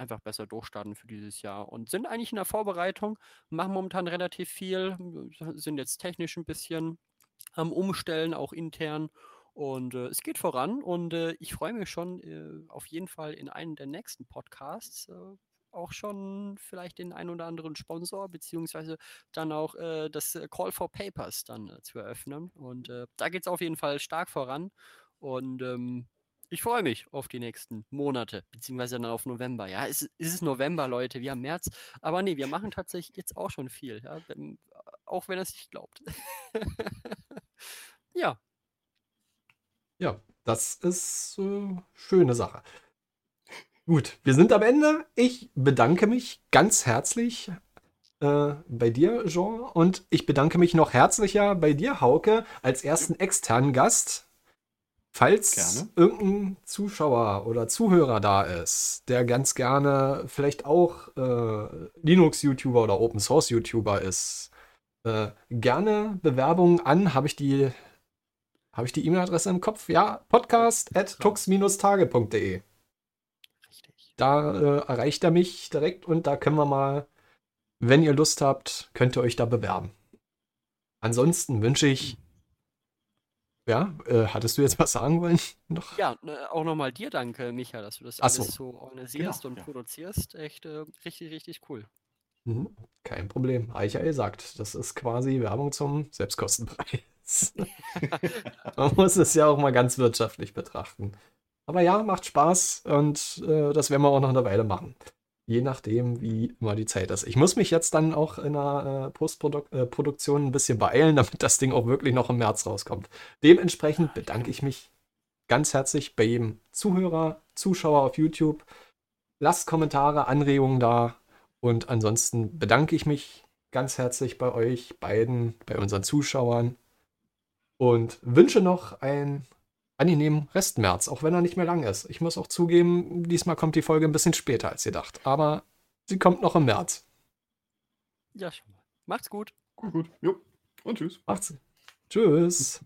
einfach besser durchstarten für dieses Jahr und sind eigentlich in der Vorbereitung, machen momentan relativ viel, sind jetzt technisch ein bisschen am Umstellen, auch intern. Und äh, es geht voran und äh, ich freue mich schon äh, auf jeden Fall in einem der nächsten Podcasts äh, auch schon vielleicht den ein oder anderen Sponsor, beziehungsweise dann auch äh, das Call for Papers dann äh, zu eröffnen. Und äh, da geht es auf jeden Fall stark voran. Und ähm, ich freue mich auf die nächsten Monate, beziehungsweise dann auf November. Ja, es, es ist November, Leute, wir haben März. Aber nee, wir machen tatsächlich jetzt auch schon viel, ja, wenn, auch wenn er es nicht glaubt. [LAUGHS] ja, Ja, das ist äh, schöne Sache. Gut, wir sind am Ende. Ich bedanke mich ganz herzlich äh, bei dir, Jean, und ich bedanke mich noch herzlicher bei dir, Hauke, als ersten externen Gast. Falls Gerne. irgendein Zuschauer oder Zuhörer da ist, der ganz gerne vielleicht auch äh, Linux-YouTuber oder Open-Source-YouTuber ist, äh, gerne Bewerbungen an. Habe ich die habe ich die E-Mail-Adresse im Kopf? Ja, podcast at tux-tage.de. richtig. Da äh, erreicht er mich direkt und da können wir mal, wenn ihr Lust habt, könnt ihr euch da bewerben. Ansonsten wünsche ich, ja, äh, hattest du jetzt was sagen wollen? [LAUGHS] Noch? Ja, ne, auch nochmal dir danke, Micha, dass du das Ach alles so organisierst und ja. produzierst. Echt äh, richtig, richtig cool. Mhm, kein Problem, habe ich ja gesagt. Das ist quasi Werbung zum Selbstkostenpreis. [LAUGHS] Man muss es ja auch mal ganz wirtschaftlich betrachten. Aber ja, macht Spaß und äh, das werden wir auch noch eine Weile machen. Je nachdem, wie immer die Zeit ist. Ich muss mich jetzt dann auch in der äh, Postproduktion ein bisschen beeilen, [LAUGHS] damit das Ding auch wirklich noch im März rauskommt. Dementsprechend bedanke ich mich ganz herzlich bei jedem Zuhörer, Zuschauer auf YouTube. Lasst Kommentare, Anregungen da. Und ansonsten bedanke ich mich ganz herzlich bei euch beiden, bei unseren Zuschauern und wünsche noch einen angenehmen Restmärz, auch wenn er nicht mehr lang ist. Ich muss auch zugeben, diesmal kommt die Folge ein bisschen später als gedacht, aber sie kommt noch im März. Ja, schon mal. Macht's gut. Gut, gut. Jo. Und tschüss. Macht's. Tschüss.